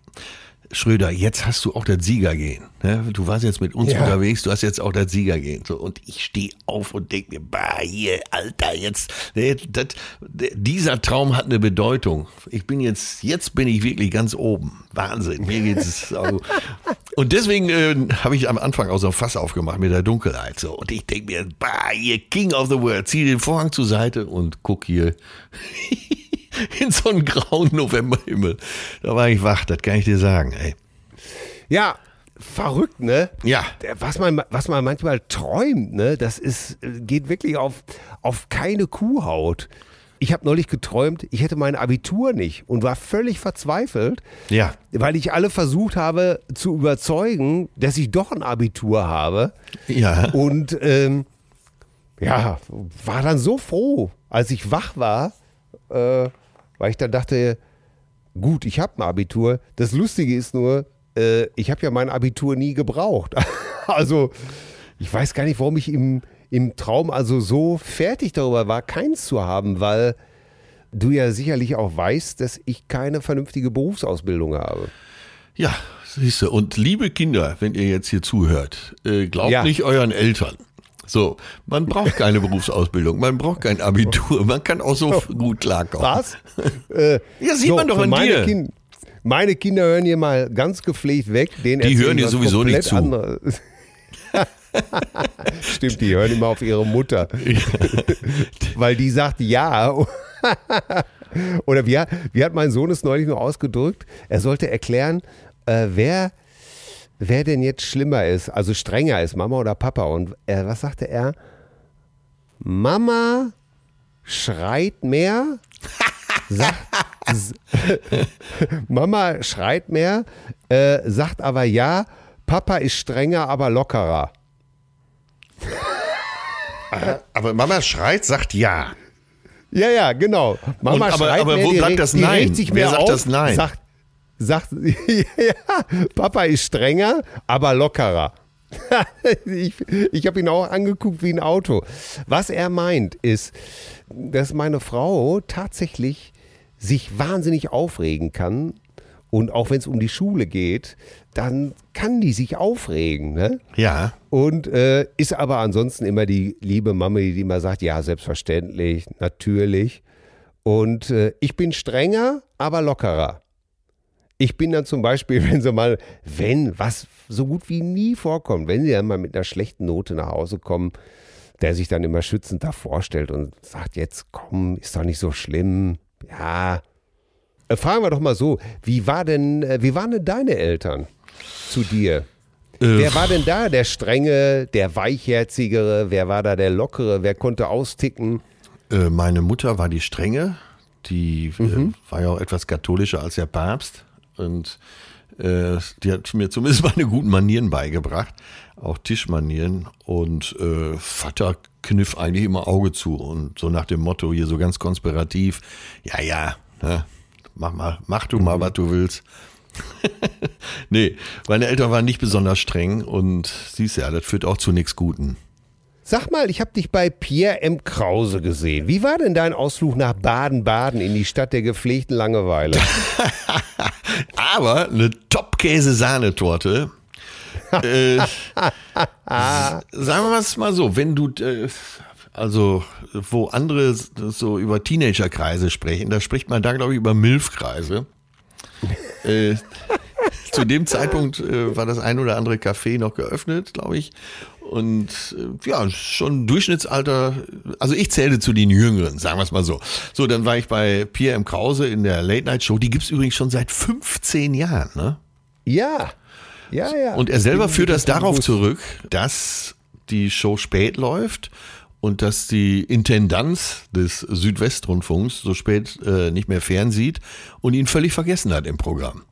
Schröder, jetzt hast du auch das Siegergehen. Ne? Du warst jetzt mit uns Ja. unterwegs, du hast jetzt auch das Siegergehen. So, und ich stehe auf und denke mir, bah, hier, Alter, jetzt, ne, das, dieser Traum hat eine Bedeutung. Ich bin jetzt, jetzt bin ich wirklich ganz oben. Wahnsinn, mir geht es auch. Und deswegen äh, habe ich am Anfang auch so ein Fass aufgemacht mit der Dunkelheit. So. Und ich denke mir, bah, hier, King of the World, zieh den Vorhang zur Seite und guck hier in so einen grauen Novemberhimmel. Da war ich wach, das kann ich dir sagen, ey. Ja, verrückt, ne? Ja. Was man, was man manchmal träumt, ne, das ist, äh, geht wirklich auf, auf keine Kuhhaut. Ich habe neulich geträumt, ich hätte mein Abitur nicht und war völlig verzweifelt, Ja. weil ich alle versucht habe zu überzeugen, dass ich doch ein Abitur habe. Ja. Und ähm, ja, war dann so froh, als ich wach war, äh, weil ich dann dachte, gut, ich habe ein Abitur. Das Lustige ist nur, äh, ich habe ja mein Abitur nie gebraucht. also ich weiß gar nicht, warum ich im, im Traum also so fertig darüber war, keins zu haben, weil du ja sicherlich auch weißt, dass ich keine vernünftige Berufsausbildung habe. Ja, siehst du. Und liebe Kinder, wenn ihr jetzt hier zuhört, äh, glaubt Ja. nicht euren Eltern. So, man braucht keine Berufsausbildung, man braucht kein Abitur, man kann auch so gut klarkommen. Was? äh, Ja, sieht man doch an meine dir. Kind, meine Kinder hören hier mal ganz gepflegt weg. Denen Die hören dir sowieso nicht zu. anderes. Stimmt, die hören immer auf ihre Mutter. Weil die sagt ja. Oder wie hat, wie hat mein Sohn es neulich nur ausgedrückt? Er sollte erklären, äh, wer, wer denn jetzt schlimmer ist, also strenger ist, Mama oder Papa. Und äh, was sagte er? Mama schreit mehr, sagt, Mama schreit mehr, äh, sagt aber ja, Papa ist strenger, aber lockerer. Aber Mama schreit, sagt ja. Ja, ja, genau. Mama Und aber- schreit aber mehr, wo bleibt regt- das Nein? Wer sagt auf, das Nein? Sagt, sagt ja, Papa ist strenger, aber lockerer. ich ich habe ihn auch angeguckt wie ein Auto. Was er meint, ist, dass meine Frau tatsächlich sich wahnsinnig aufregen kann. Und auch wenn es um die Schule geht, dann kann die sich aufregen. Ne? Ja. Und äh, ist aber ansonsten immer die liebe Mami, die immer sagt, ja, selbstverständlich, natürlich. Und äh, ich bin strenger, aber lockerer. Ich bin dann zum Beispiel, wenn sie mal, wenn, was so gut wie nie vorkommt, wenn sie dann mal mit einer schlechten Note nach Hause kommen, der sich dann immer schützend davor stellt und sagt, jetzt komm, ist doch nicht so schlimm. Ja. Äh, fragen wir doch mal so, wie war denn, äh, wie waren denn deine Eltern zu dir? Äh, Wer war denn da der strenge, der weichherzigere? Wer war da der lockere? Wer konnte austicken? Äh, meine Mutter war die strenge, die Mhm. äh, war ja auch etwas katholischer als der Papst und äh, die hat mir zumindest meine guten Manieren beigebracht, auch Tischmanieren und äh, Vater kniff eigentlich immer Auge zu und so nach dem Motto hier so ganz konspirativ, ja, ja, ne, mach mal, mach du mal, was du willst. nee, meine Eltern waren nicht besonders streng und siehst ja, das führt auch zu nichts Guten. Sag mal, ich habe dich bei Pierre M. Krause gesehen. Wie war denn dein Ausflug nach Baden-Baden in die Stadt der gepflegten Langeweile? Aber eine Top-Käse-Sahnetorte. äh, sagen wir es mal so, wenn du, äh, also wo andere so über Teenagerkreise sprechen, da spricht man da, glaube ich, über Milfkreise. äh, zu dem Zeitpunkt äh, war das ein oder andere Café noch geöffnet, glaube ich. Und äh, ja, schon Durchschnittsalter, also ich zählte zu den Jüngeren, sagen wir es mal so. So, dann war ich bei Pierre M. Krause in der Late Night Show, die gibt's übrigens schon seit 15 Jahren, ne? Ja. Ja, ja. Und er selber führt das darauf zurück, dass die Show spät läuft und dass die Intendanz des Südwestrundfunks so spät äh, nicht mehr fernsieht und ihn völlig vergessen hat im Programm.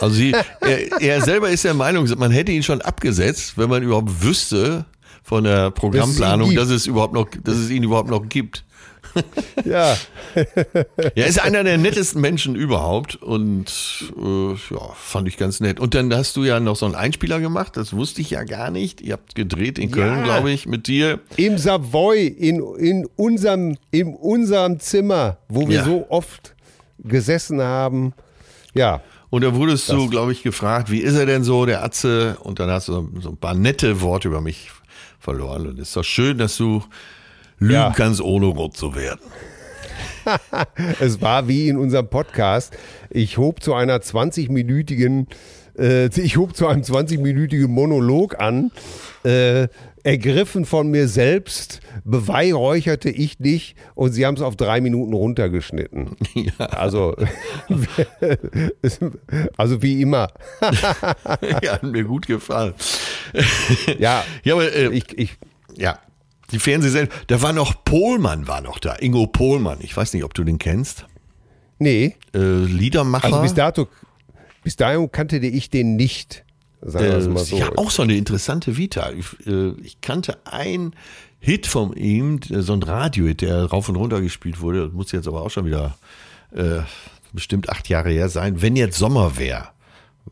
Also sie, er, er selber ist der Meinung, man hätte ihn schon abgesetzt, wenn man überhaupt wüsste von der Programmplanung, dass es überhaupt noch, dass es ihn überhaupt noch gibt. Ja. Er ist einer der nettesten Menschen überhaupt und äh, ja, fand ich ganz nett. Und dann hast du ja noch so einen Einspieler gemacht, das wusste ich ja gar nicht. Ihr habt gedreht in Köln, Ja. glaube ich, mit dir. Im Savoy, in, in, unserem, in unserem Zimmer, wo wir Ja. so oft gesessen haben. Ja. Und da wurdest du, glaube ich, gefragt, wie ist er denn so, der Atze? Und dann hast du so ein paar nette Worte über mich verloren. Und es ist doch schön, dass du lügen Ja. kannst, ohne rot zu werden. Es war wie in unserem Podcast. Ich hob zu einer 20-minütigen, äh, ich hob zu einem 20-minütigen Monolog an. Äh, ergriffen von mir selbst, beweihräucherte ich dich und sie haben es auf drei Minuten runtergeschnitten. Ja. Also, also wie immer. ja, hat mir gut gefallen. Ja, Ja, aber äh, ich, ich, ja, die Fernsehsendung, da war noch Pohlmann war noch da, Ingo Pohlmann. Ich weiß nicht, ob du den kennst. nee, Äh, Liedermacher. also bis dato, bis dahin kannte ich den nicht. Sagen wir Äh, mal so. Ja, auch so eine interessante Vita. Ich, äh, ich kannte einen Hit von ihm, so ein Radio-Hit, der rauf und runter gespielt wurde. Das muss jetzt aber auch schon wieder äh, bestimmt acht Jahre her sein. Wenn jetzt Sommer wäre,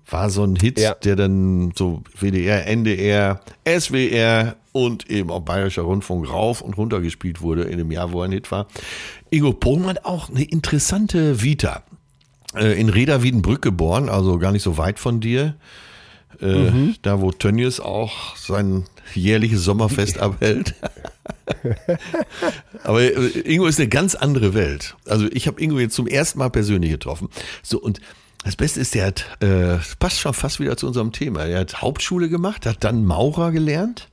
war so ein Hit, Ja. der dann so WDR, NDR, SWR und eben auch Bayerischer Rundfunk rauf und runter gespielt wurde in dem Jahr, wo er ein Hit war. Ingo Pohlmann auch eine interessante Vita. Äh, in Reda Wiedenbrück geboren, also gar nicht so weit von dir. Äh, Da, wo Tönnies auch sein jährliches Sommerfest abhält. Aber äh, Ingo ist eine ganz andere Welt. Also ich habe Ingo jetzt zum ersten Mal persönlich getroffen. So und das Beste ist, der hat, äh, passt schon fast wieder zu unserem Thema. Er hat Hauptschule gemacht, hat dann Maurer gelernt,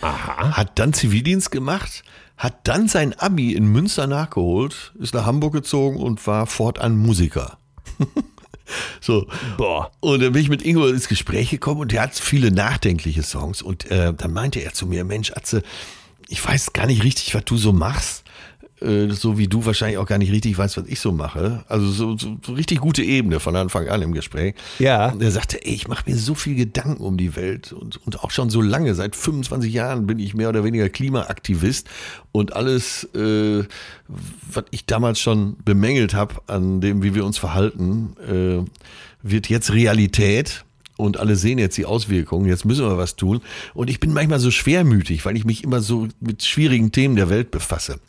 hat dann Zivildienst gemacht, hat dann sein Abi in Münster nachgeholt, ist nach Hamburg gezogen und war fortan Musiker. so. Boah. Und dann bin ich mit Ingo ins Gespräch gekommen und der hat viele nachdenkliche Songs. Und äh, dann meinte er zu mir, Mensch, Atze, ich weiß gar nicht richtig, was du so machst. Äh, so wie du wahrscheinlich auch gar nicht richtig weißt, was ich so mache. Also so, so, so richtig gute Ebene von Anfang an im Gespräch. Ja. Und er sagte, ey, ich mache mir so viel Gedanken um die Welt und, und auch schon so lange, seit 25 Jahren bin ich mehr oder weniger Klimaaktivist und alles, äh, was ich damals schon bemängelt habe an dem, wie wir uns verhalten, äh, wird jetzt Realität. Und alle sehen jetzt die Auswirkungen. Jetzt müssen wir was tun. Und ich bin manchmal so schwermütig, weil ich mich immer so mit schwierigen Themen der Welt befasse.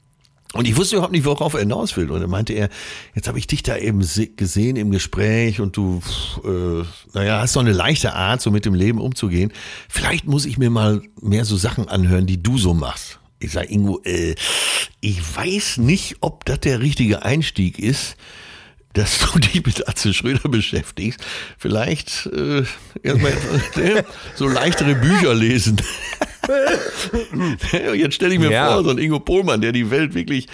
Und ich wusste überhaupt nicht, worauf er hinaus will. Und dann meinte er, jetzt habe ich dich da eben se- gesehen im Gespräch und du, äh, naja, hast so eine leichte Art, so mit dem Leben umzugehen. Vielleicht muss ich mir mal mehr so Sachen anhören, die du so machst. Ich sage, Ingo, äh, ich weiß nicht, ob das der richtige Einstieg ist, dass du dich mit Atze Schröder beschäftigst. Vielleicht äh, erstmal äh, so leichtere Bücher lesen. Jetzt stelle ich mir Ja. vor, so ein Ingo Pohlmann, der die Welt wirklich,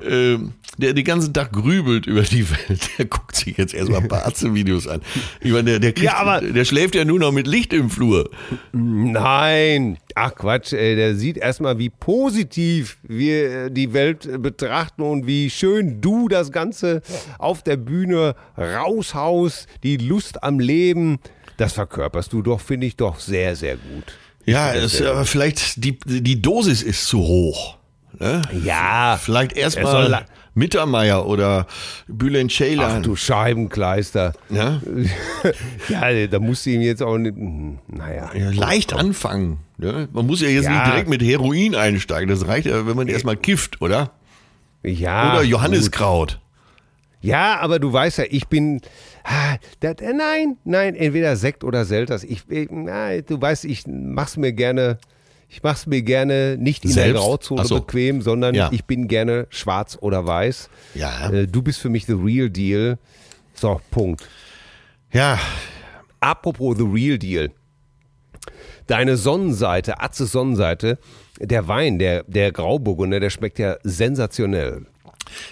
äh, der den ganzen Tag grübelt über die Welt, der guckt sich jetzt erstmal ein paar Atze-Videos an. Ich meine, der, der, kriegt, Ja, aber- der schläft ja nur noch mit Licht im Flur. Nein, ach Quatsch, ey, der sieht erstmal, wie positiv wir äh, die Welt äh, betrachten und wie schön du das Ganze auf der Bühne raushaust, die Lust am Leben. Das verkörperst du doch, finde ich doch sehr, sehr gut. Ja, es, aber vielleicht die, die Dosis ist zu hoch. Ne? Ja, Vielleicht Er erstmal Mittermeier oder Bülent ach Ceylan. du Scheibenkleister. Ja? Ja, da musst du ihm jetzt auch nicht, hm, naja. Ja, leicht anfangen. Ne? Man muss ja jetzt Ja. nicht direkt mit Heroin einsteigen. Das reicht ja, wenn man erstmal kifft, oder? Ja, Oder. Johanniskraut. Ja, aber du weißt ja, ich bin. Ah, das, nein, nein, entweder Sekt oder Selters. Ich, ich, nein, du weißt, ich mach's mir gerne. Ich mach's mir gerne nicht in der Selbst? Grauzone Ach so. bequem, sondern Ja. ich bin gerne schwarz oder weiß. Ja. Äh, du bist für mich the real deal. So, Punkt. Ja, Apropos The Real Deal. Deine Sonnenseite, Atze Sonnenseite, der Wein, der, der Grauburgunder, der schmeckt ja sensationell.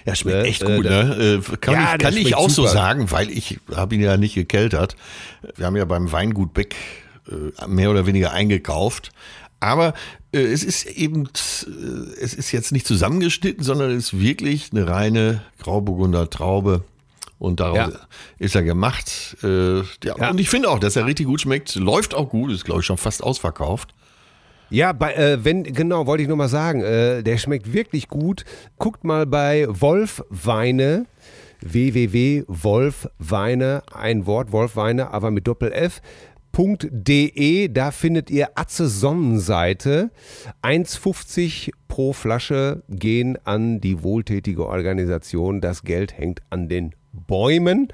Ja, schmeckt Ne, echt äh, gut, ne? Äh, Kann Ja, ich, kann ich auch so super. sagen, weil ich habe ihn ja nicht gekeltert. Wir haben ja beim Weingut Beck äh, mehr oder weniger eingekauft. Aber es ist eben, es ist jetzt nicht zusammengeschnitten, sondern es ist wirklich eine reine Grauburgunder Traube. Und daraus Ja. ist er gemacht. Ja, Ja. Und ich finde auch, dass er richtig gut schmeckt. Läuft auch gut, ist glaube ich schon fast ausverkauft. Ja, bei, äh, wenn, genau, wollte ich nur mal sagen, äh, der schmeckt wirklich gut. Guckt mal bei Wolf Weine, www.wolfweine, ein Wort, Wolfweine, aber mit Doppel F. .de, da findet ihr Atze Sonnenseite. 1,50 pro Flasche gehen an die wohltätige Organisation. Das Geld hängt an den Bäumen,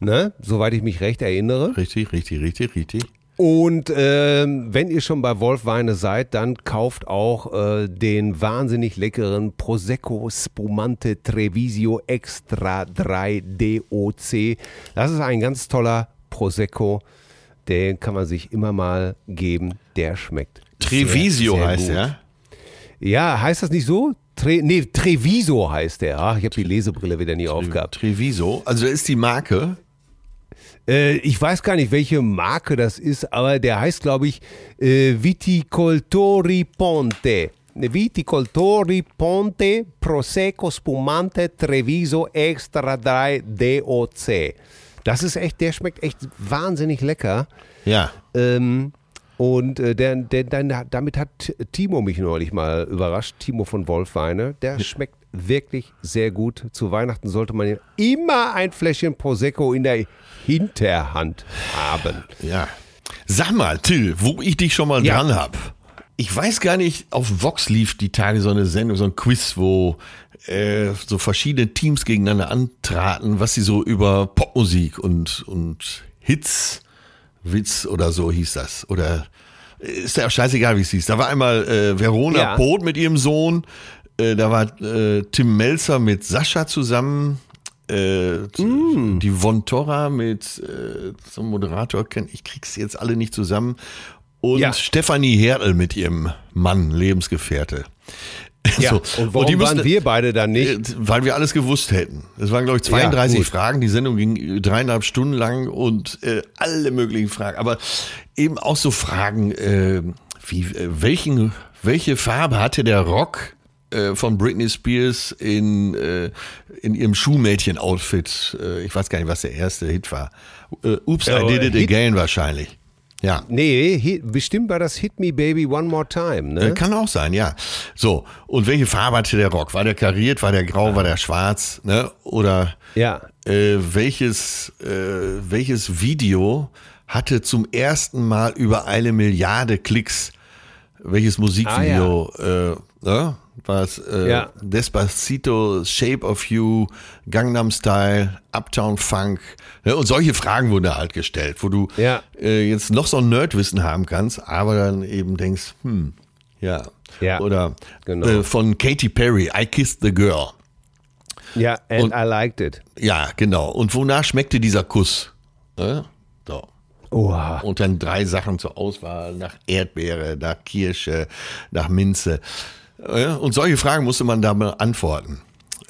ne? soweit ich mich recht erinnere. Richtig, richtig, richtig, richtig. Und ähm, wenn ihr schon bei Wolfweine seid, dann kauft auch äh, den wahnsinnig leckeren Prosecco Spumante Trevisio Extra 3 DOC. Das ist ein ganz toller Prosecco. Den kann man sich immer mal geben. Der schmeckt. Trevisio sehr, sehr heißt er. Ja, heißt das nicht so? Tre nee, Treviso heißt der. Ach, ich habe die Lesebrille wieder nie aufgehabt. Treviso. Also ist die Marke. Äh, ich weiß gar nicht, welche Marke das ist, aber der heißt, glaube ich, äh, Viticoltori Ponte. Viticoltori Ponte Prosecco Spumante Treviso Extra 3 DOC. Das ist echt, der schmeckt echt wahnsinnig lecker. Ja. Ähm, und äh, der, der, der, damit hat Timo mich neulich mal überrascht, Timo von Wolfweine. Der schmeckt wirklich sehr gut. Zu Weihnachten sollte man immer ein Fläschchen Prosecco in der Hinterhand haben. Ja. Sag mal, Till, wo ich dich schon mal Ja. dran hab. Ich weiß gar nicht, auf Vox lief die Tage so eine Sendung, so ein Quiz, wo äh, so verschiedene Teams gegeneinander antraten, was sie so über Popmusik und, und Hits, Witz oder so hieß das. Oder äh, ist ja auch scheißegal, wie es hieß. Da war einmal äh, Verona Ja. Poth mit ihrem Sohn, äh, da war äh, Tim Melzer mit Sascha zusammen. Äh, Die Von Torra mit äh, so einem Moderator, kenn- ich krieg's jetzt alle nicht zusammen. Und Ja. Stefanie Hertel mit ihrem Mann, Lebensgefährte. Ja, So, und warum die waren müssen- wir beide dann nicht? äh, Weil wir alles gewusst hätten. Es waren, glaube ich, 32 gut. Fragen. Die Sendung ging dreieinhalb Stunden lang und äh, alle möglichen Fragen. Aber eben auch so Fragen, äh, wie, äh, welchen, welche Farbe hatte der Rock äh, von Britney Spears in, äh, in ihrem Schuhmädchen-Outfit? Äh, ich weiß gar nicht, was der erste Hit war. Äh, Oops, Ja, I did it Hit- again wahrscheinlich. Ja. Nee, hit, bestimmt war das Hit Me Baby One More Time, Äh, ne? Kann auch sein, ja. So, und welche Farbe hatte der Rock? War der kariert, war der grau, war der schwarz? Ne? Oder Ja. äh, welches, äh, welches Video hatte zum ersten Mal über eine Milliarde Klicks? Welches Musikvideo? äh, ne? War es äh, Ja. Despacito, Shape of You, Gangnam Style, Uptown Funk? Ne? Und solche Fragen wurden da halt gestellt, wo du Ja. äh, jetzt noch so ein Nerdwissen haben kannst, aber dann eben denkst, hm, ja. Ja, Oder genau. äh, von Katy Perry, I Kissed the Girl. Ja, and Und- I liked it. Ja, genau. Und wonach schmeckte dieser Kuss? Ne? So. Oha. Und dann drei Sachen zur Auswahl, nach Erdbeere, nach Kirsche, nach Minze. Und solche Fragen musste man da beantworten.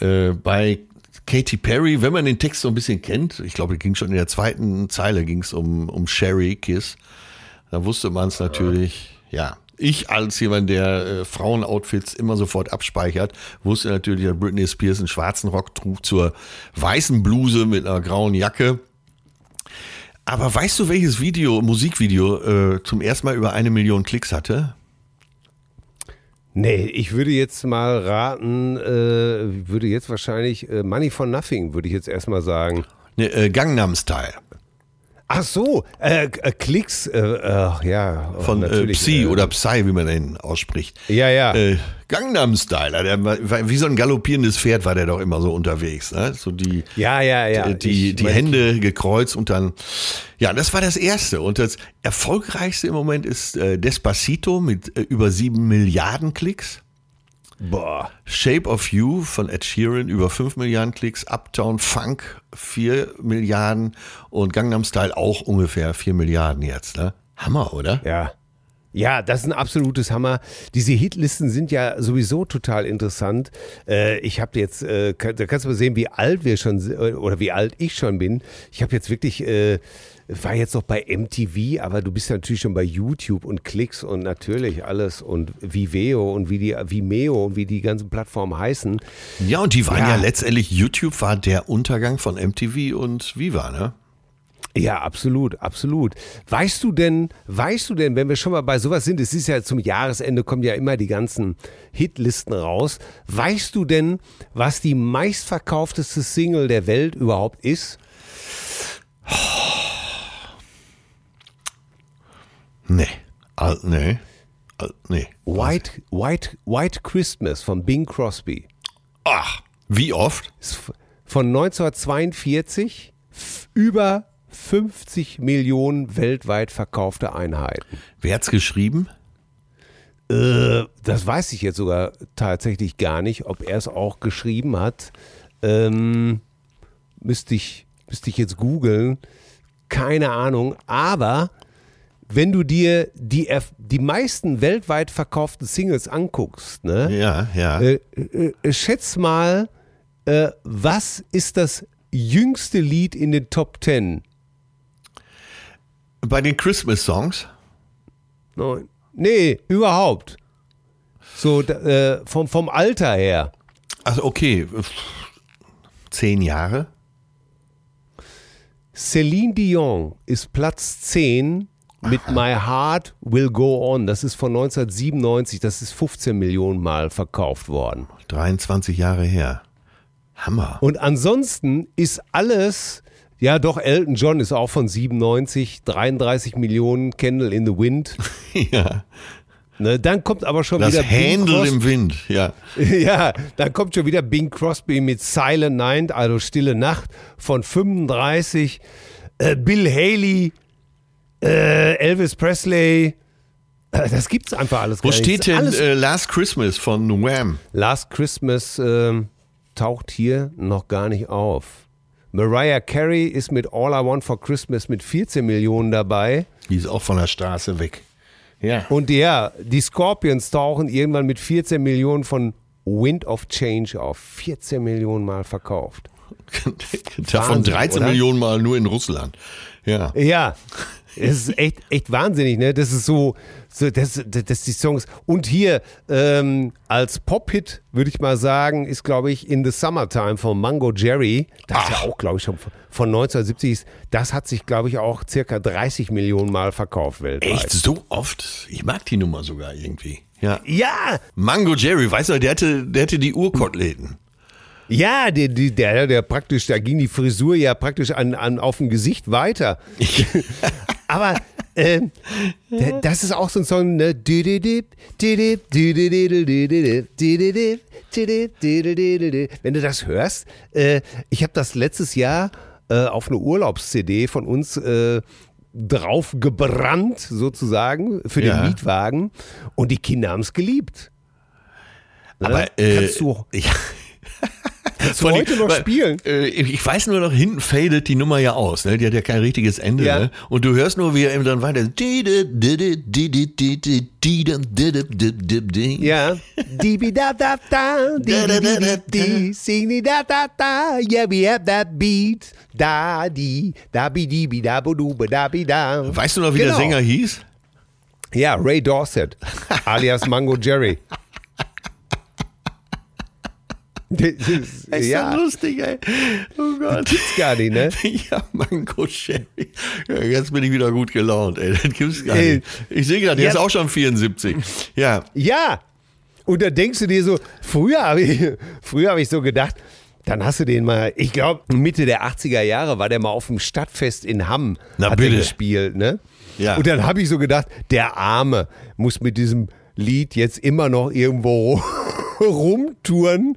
Äh, Bei Katy Perry, wenn man den Text so ein bisschen kennt, ich glaube, ging schon in der zweiten Zeile ging es um, um Sherry Kiss, da wusste man es natürlich, ja. Ich als jemand, der äh, Frauenoutfits immer sofort abspeichert, wusste natürlich, dass Britney Spears einen schwarzen Rock trug zur weißen Bluse mit einer grauen Jacke. Aber weißt du, welches Video, Musikvideo äh, zum ersten Mal über eine Million Klicks hatte? Nee, ich würde jetzt mal raten, äh, würde jetzt wahrscheinlich äh, Money for Nothing, würde ich jetzt erstmal sagen. Ne, äh, Gangnam Style Ach so, äh, äh, Klicks, äh, äh, ja. von äh, Psy oder Psy, wie man den ausspricht. Ja, ja. Äh, Gangnam Style, der war, wie so ein galoppierendes Pferd war der doch immer so unterwegs. Ne? So die, ja, ja, ja. die, Ich die Hände gekreuzt und dann, ja, das war das erste. Und das erfolgreichste im Moment ist äh, Despacito mit über sieben Milliarden Klicks. Boah. Shape of You von Ed Sheeran über 5 Milliarden Klicks, Uptown Funk 4 Milliarden und Gangnam Style auch ungefähr 4 Milliarden jetzt. Ne? Hammer, oder? Ja. Ja, das ist ein absolutes Hammer. Diese Hitlisten sind ja sowieso total interessant. Äh, ich habe jetzt, äh, da kannst du mal sehen, wie alt wir schon oder wie alt ich schon bin. Ich habe jetzt wirklich, äh, war jetzt noch bei MTV, aber du bist ja natürlich schon bei YouTube und Klicks und natürlich alles und Viveo und wie die Vimeo und wie die ganzen Plattformen heißen. Ja, und die waren ja, Ja. letztendlich, YouTube war der Untergang von MTV und Viva, ne? Ja, absolut, absolut. Weißt du denn, weißt du denn, wenn wir schon mal bei sowas sind, es ist ja zum Jahresende kommen ja immer die ganzen Hitlisten raus. Weißt du denn, was die meistverkaufteste Single der Welt überhaupt ist? Nee. Al nee. Al nee. White, White, White Christmas von Bing Crosby. Ach, wie oft? Von 1942 f- über 50 Millionen weltweit verkaufte Einheiten. Wer hat's geschrieben? Äh, das weiß ich jetzt sogar tatsächlich gar nicht, ob er es auch geschrieben hat. Ähm, müsste ich, müsste ich jetzt googeln. Keine Ahnung. Aber wenn du dir die, die meisten weltweit verkauften Singles anguckst, ne? Ja, ja. Äh, äh, äh, schätz mal, äh, was ist das jüngste Lied in den Top Ten? Bei den Christmas-Songs? Nein. Nee, überhaupt. So äh, vom, vom Alter her. Also okay, zehn Jahre. Celine Dion ist Platz 10 mit My Heart Will Go On. Das ist von 1997. Das ist 15 Millionen Mal verkauft worden. 23 Jahre her. Hammer. Und ansonsten ist alles, ja doch, Elton John ist auch von 97, 33 Millionen, Candle in the Wind. ja. Ne, dann kommt aber schon Das wieder Bing Händel im Wind, ja. Ja, dann kommt schon wieder Bing Crosby mit Silent Night, also Stille Nacht von 35. Äh, Bill Haley, äh, Elvis Presley. Äh, das gibt's einfach alles Wo gar nicht. steht denn äh, Last Christmas von Wham? Last Christmas ähm, taucht hier noch gar nicht auf. Mariah Carey ist mit All I Want for Christmas mit 14 Millionen dabei. Die ist auch von der Straße weg. Ja. Und ja, die Scorpions tauchen irgendwann mit 14 Millionen von Wind of Change auf. 14 Millionen Mal verkauft. Davon Wahnsinn, 13 oder? Millionen Mal nur in Russland. Ja. Ja, es ist echt, echt wahnsinnig, ne? Das ist so, so das, das, das die Songs. Und hier ähm, als Pop-Hit, würde ich mal sagen, ist, glaube ich, In the Summertime von Mango Jerry. Das ist ja auch, glaube ich, schon von von 1970. ist- Das hat sich, glaube ich, auch circa 30 Millionen Mal verkauft weltweit. Echt so oft? Ich mag die Nummer sogar irgendwie. Ja. Ja, Mango Jerry, weißt du, der hatte, der hatte die Urkoteletten. ja, der, der, der, der praktisch, da ging die Frisur ja praktisch an, an, auf dem Gesicht weiter. Aber der- das ist auch so ein Song, ne? Wenn du das hörst, äh, ich habe das letztes Jahr äh, auf eine Urlaubs-CD von uns äh, drauf gebrannt, sozusagen, für den Ja. Mietwagen. Und die Kinder haben es geliebt. Ne? Aber äh, kannst du, ja. Kannst du heute noch weil, spielen? Äh, ich weiß nur noch, hinten fadet die Nummer ja aus. Ne? Die hat ja kein richtiges Ende. Ja. Ne? Und du hörst nur, wie er eben dann weiter. Ja. Dibi da da da, di di di di di, sing di da da da, yeah we have that beat, da di, da bi di bi da bu du ba da bi da. Weißt du noch, wie der Genau. Sänger hieß? Ja, Ray Dorset, alias Mango Jerry. Das ist, Ist ja, ja lustig, ey. Oh Gott. gibt's gar nicht, ne? Ja, Mango Sherry. Ja, jetzt bin ich wieder gut gelaunt, ey. Das gibt's gar Ey. nicht. Ich sehe gerade, der ist auch schon 74. Ja. Ja. Und da denkst du dir so, früher habe ich, früher habe ich so gedacht, dann hast du den mal, ich glaube Mitte der 80er Jahre war der mal auf dem Stadtfest in Hamm, Na hat bitte. gespielt, ne? Ja. Und dann habe ich so gedacht, der Arme muss mit diesem Lied jetzt immer noch irgendwo rumtouren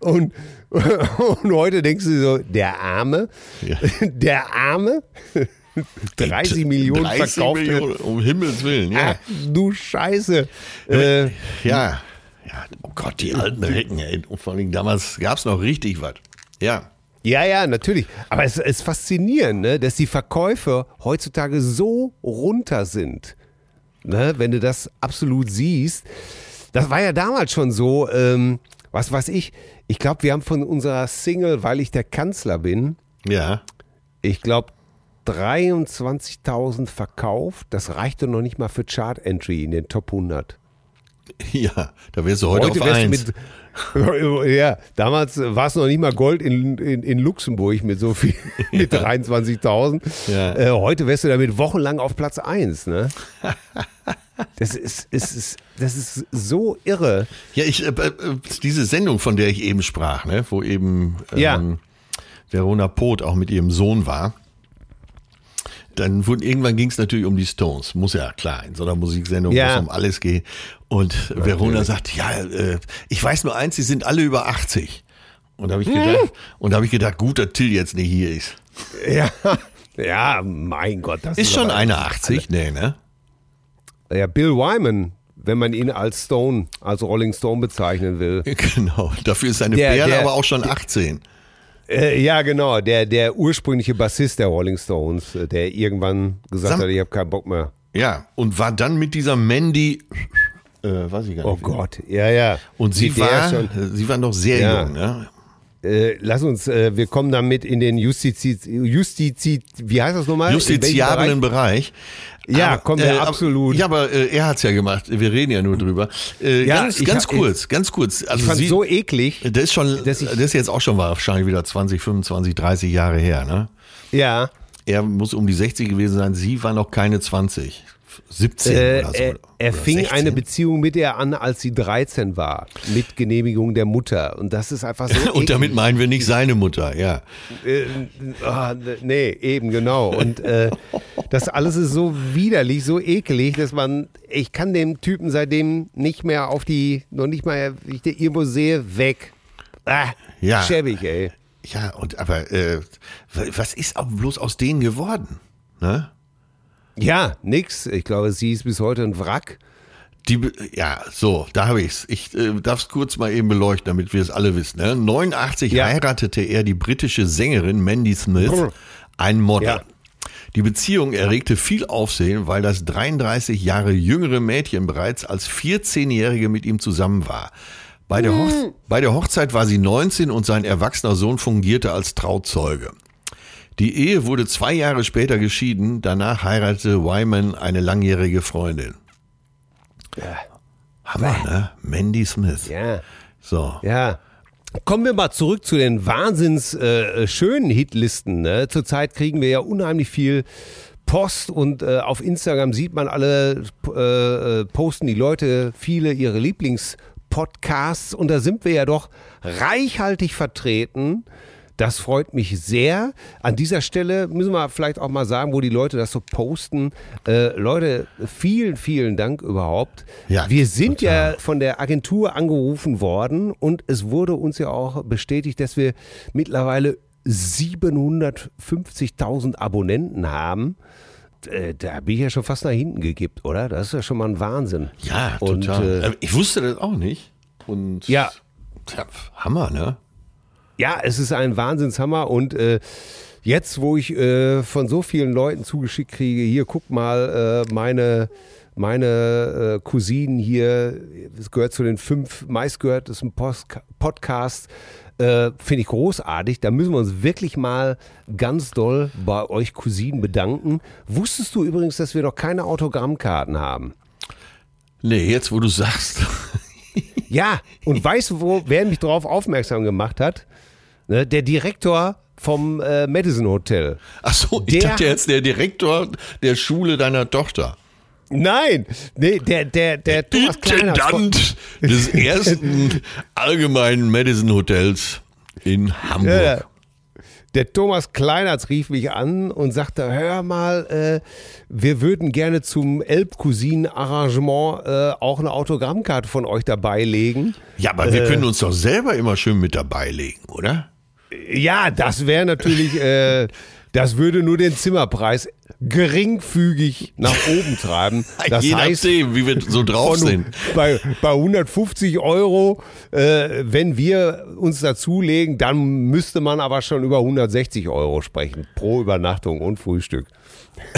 und und heute denkst du so, der Arme, Ja. der Arme, 30 Millionen 30 verkaufte. Millionen, um Himmels Willen, ja. Ach du Scheiße. Äh, Ja. Ja, oh Gott, die alten Recken, ey. Und vor allem damals gab es noch richtig was. Ja. Ja, ja, natürlich. Aber es ist faszinierend, ne, dass die Verkäufe heutzutage so runter sind. Ne, wenn du das absolut siehst. Das war ja damals schon so, ähm, was weiß ich. Ich glaube, wir haben von unserer Single, weil ich der Kanzler bin, Ja. ich glaube, 23.000 verkauft. Das reichte noch nicht mal für Chart-Entry in den Top 100. Ja, da wärst du heute, auf wärst du eins. mit, ja, damals war es noch nicht mal Gold in, in, in Luxemburg mit so viel, mit 23.000. Ja. Äh, heute wärst du damit wochenlang auf Platz 1, ne? Das ist, ist, ist, das ist so irre. Ja, ich, äh, äh, diese Sendung, von der ich eben sprach, ne, wo eben ähm, Ja. Verona Poth auch mit ihrem Sohn war. Dann wurde, irgendwann ging es natürlich um die Stones. Muss ja klar, in so einer Musiksendung Ja. muss um alles gehen. Und Verona sagt, ja, äh, ich weiß nur eins, sie sind alle über 80. Und da habe ich Hm? gedacht, und habe ich gedacht, gut, dass Till jetzt nicht hier ist. Ja, ja mein Gott. Das Ist schon aber- eine 80? Nee, ne? Ja, Bill Wyman, wenn man ihn als Stone, als Rolling Stone bezeichnen will. Genau. Dafür ist seine Der- aber auch schon 18. Äh, ja, genau, der, der ursprüngliche Bassist der Rolling Stones, äh, der irgendwann gesagt Sam- hat, ich habe keinen Bock mehr. Ja, und war dann mit dieser Mandy, äh, weiß ich gar nicht. Oh Gott, ja, ja. Und sie der war, schon- sie war noch sehr Ja. jung, ne? Äh, lass uns, äh, wir kommen damit in den Justizi, Justizi, wie heißt das nochmal? Justiziablen Bereich. Ja, kommen wir aber- absolut. Ja, aber äh, er hat's ja gemacht. Wir reden ja nur drüber. Äh, Ja, ganz, ganz hab- kurz, ganz kurz. Also Ich fand sie, so eklig. das ist schon, das ist jetzt auch schon wahrscheinlich wieder 20, 25, 30 Jahre her, ne? Ja. Er muss um die 60 gewesen sein. Sie war noch keine 20. 17 Äh, oder so. er, er oder fing 16. eine Beziehung mit ihr an, als sie 13 war, mit Genehmigung der Mutter. Und das ist einfach so. Und damit meinen wir nicht seine Mutter, ja. Äh, ah, nee, eben genau. Und äh, das alles ist so widerlich, so ekelig, dass man, ich kann dem Typen seitdem nicht mehr auf die, noch nicht mal, wie ich den irgendwo sehe, weg. Ah, Ja. Schäbig, ey. Ja, und aber äh, was ist auch bloß aus denen geworden? Ne? Ja, nix. Ich glaube, sie ist bis heute ein Wrack. Die, ja, so, da habe ich's. Ich äh, darf es kurz mal eben beleuchten, damit wir es alle wissen. Ne? 89 Ja. heiratete er die britische Sängerin Mandy Smith, Brr. ein Model. Ja. Die Beziehung erregte viel Aufsehen, weil das 33 Jahre jüngere Mädchen bereits als 14-Jährige mit ihm zusammen war. Bei der, Hoch bei der Hochzeit war sie 19 und sein erwachsener Sohn fungierte als Trauzeuge. Die Ehe wurde zwei Jahre später geschieden. Danach heiratete Wyman eine langjährige Freundin. Hammer, ne? Mandy Smith. Ja. So. Ja. Kommen wir mal zurück zu den wahnsinns äh, schönen Hitlisten. Ne? Zurzeit kriegen wir ja unheimlich viel Post und äh, auf Instagram sieht man alle, äh, äh, posten die Leute viele ihre Lieblingspodcasts und da sind wir ja doch reichhaltig vertreten. Das freut mich sehr. An dieser Stelle müssen wir vielleicht auch mal sagen, wo die Leute das so posten. Äh, Leute, vielen, vielen Dank überhaupt. Ja, wir sind total. ja von der Agentur angerufen worden und es wurde uns ja auch bestätigt, dass wir mittlerweile 750.000 Abonnenten haben. Äh, Da bin ich ja schon fast nach hinten gekippt, oder? Das ist ja schon mal ein Wahnsinn. Ja, Und, total. äh, Äh, ich wusste das auch nicht. Und Ja. Tja, Hammer, ne? Ja, es ist ein Wahnsinnshammer und äh, jetzt, wo ich äh, von so vielen Leuten zugeschickt kriege, hier guck mal, äh, meine meine äh, Cousinen hier, es gehört zu den fünf meistgehörtesten Post Podcasts, äh, finde ich großartig. Da müssen wir uns wirklich mal ganz doll bei euch Cousinen bedanken. Wusstest du übrigens, dass wir noch keine Autogrammkarten haben? Nee, jetzt wo du sagst. Ja, und weißt du, wo, wer mich darauf aufmerksam gemacht hat? Ne, der Direktor vom äh, Madison Hotel. Ach so, ich Der- dachte jetzt der Direktor der Schule deiner Tochter. Nein, nee, der, der, der Kleiner. Intendant des ersten allgemeinen Madison Hotels in Hamburg. Ja. Der Thomas Kleinertz rief mich an und sagte, hör mal, äh, wir würden gerne zum Elbcousinen-Arrangement äh, auch eine Autogrammkarte von euch dabei legen. Ja, aber wir können uns doch selber immer schön mit dabei legen, oder? Ja, das wäre natürlich, äh, das würde nur den Zimmerpreis geringfügig nach oben treiben. Das Je heißt, nachdem, wie wir so drauf von, sind. Bei, bei 150 Euro, äh, wenn wir uns dazulegen, dann müsste man aber schon über 160 Euro sprechen pro Übernachtung und Frühstück.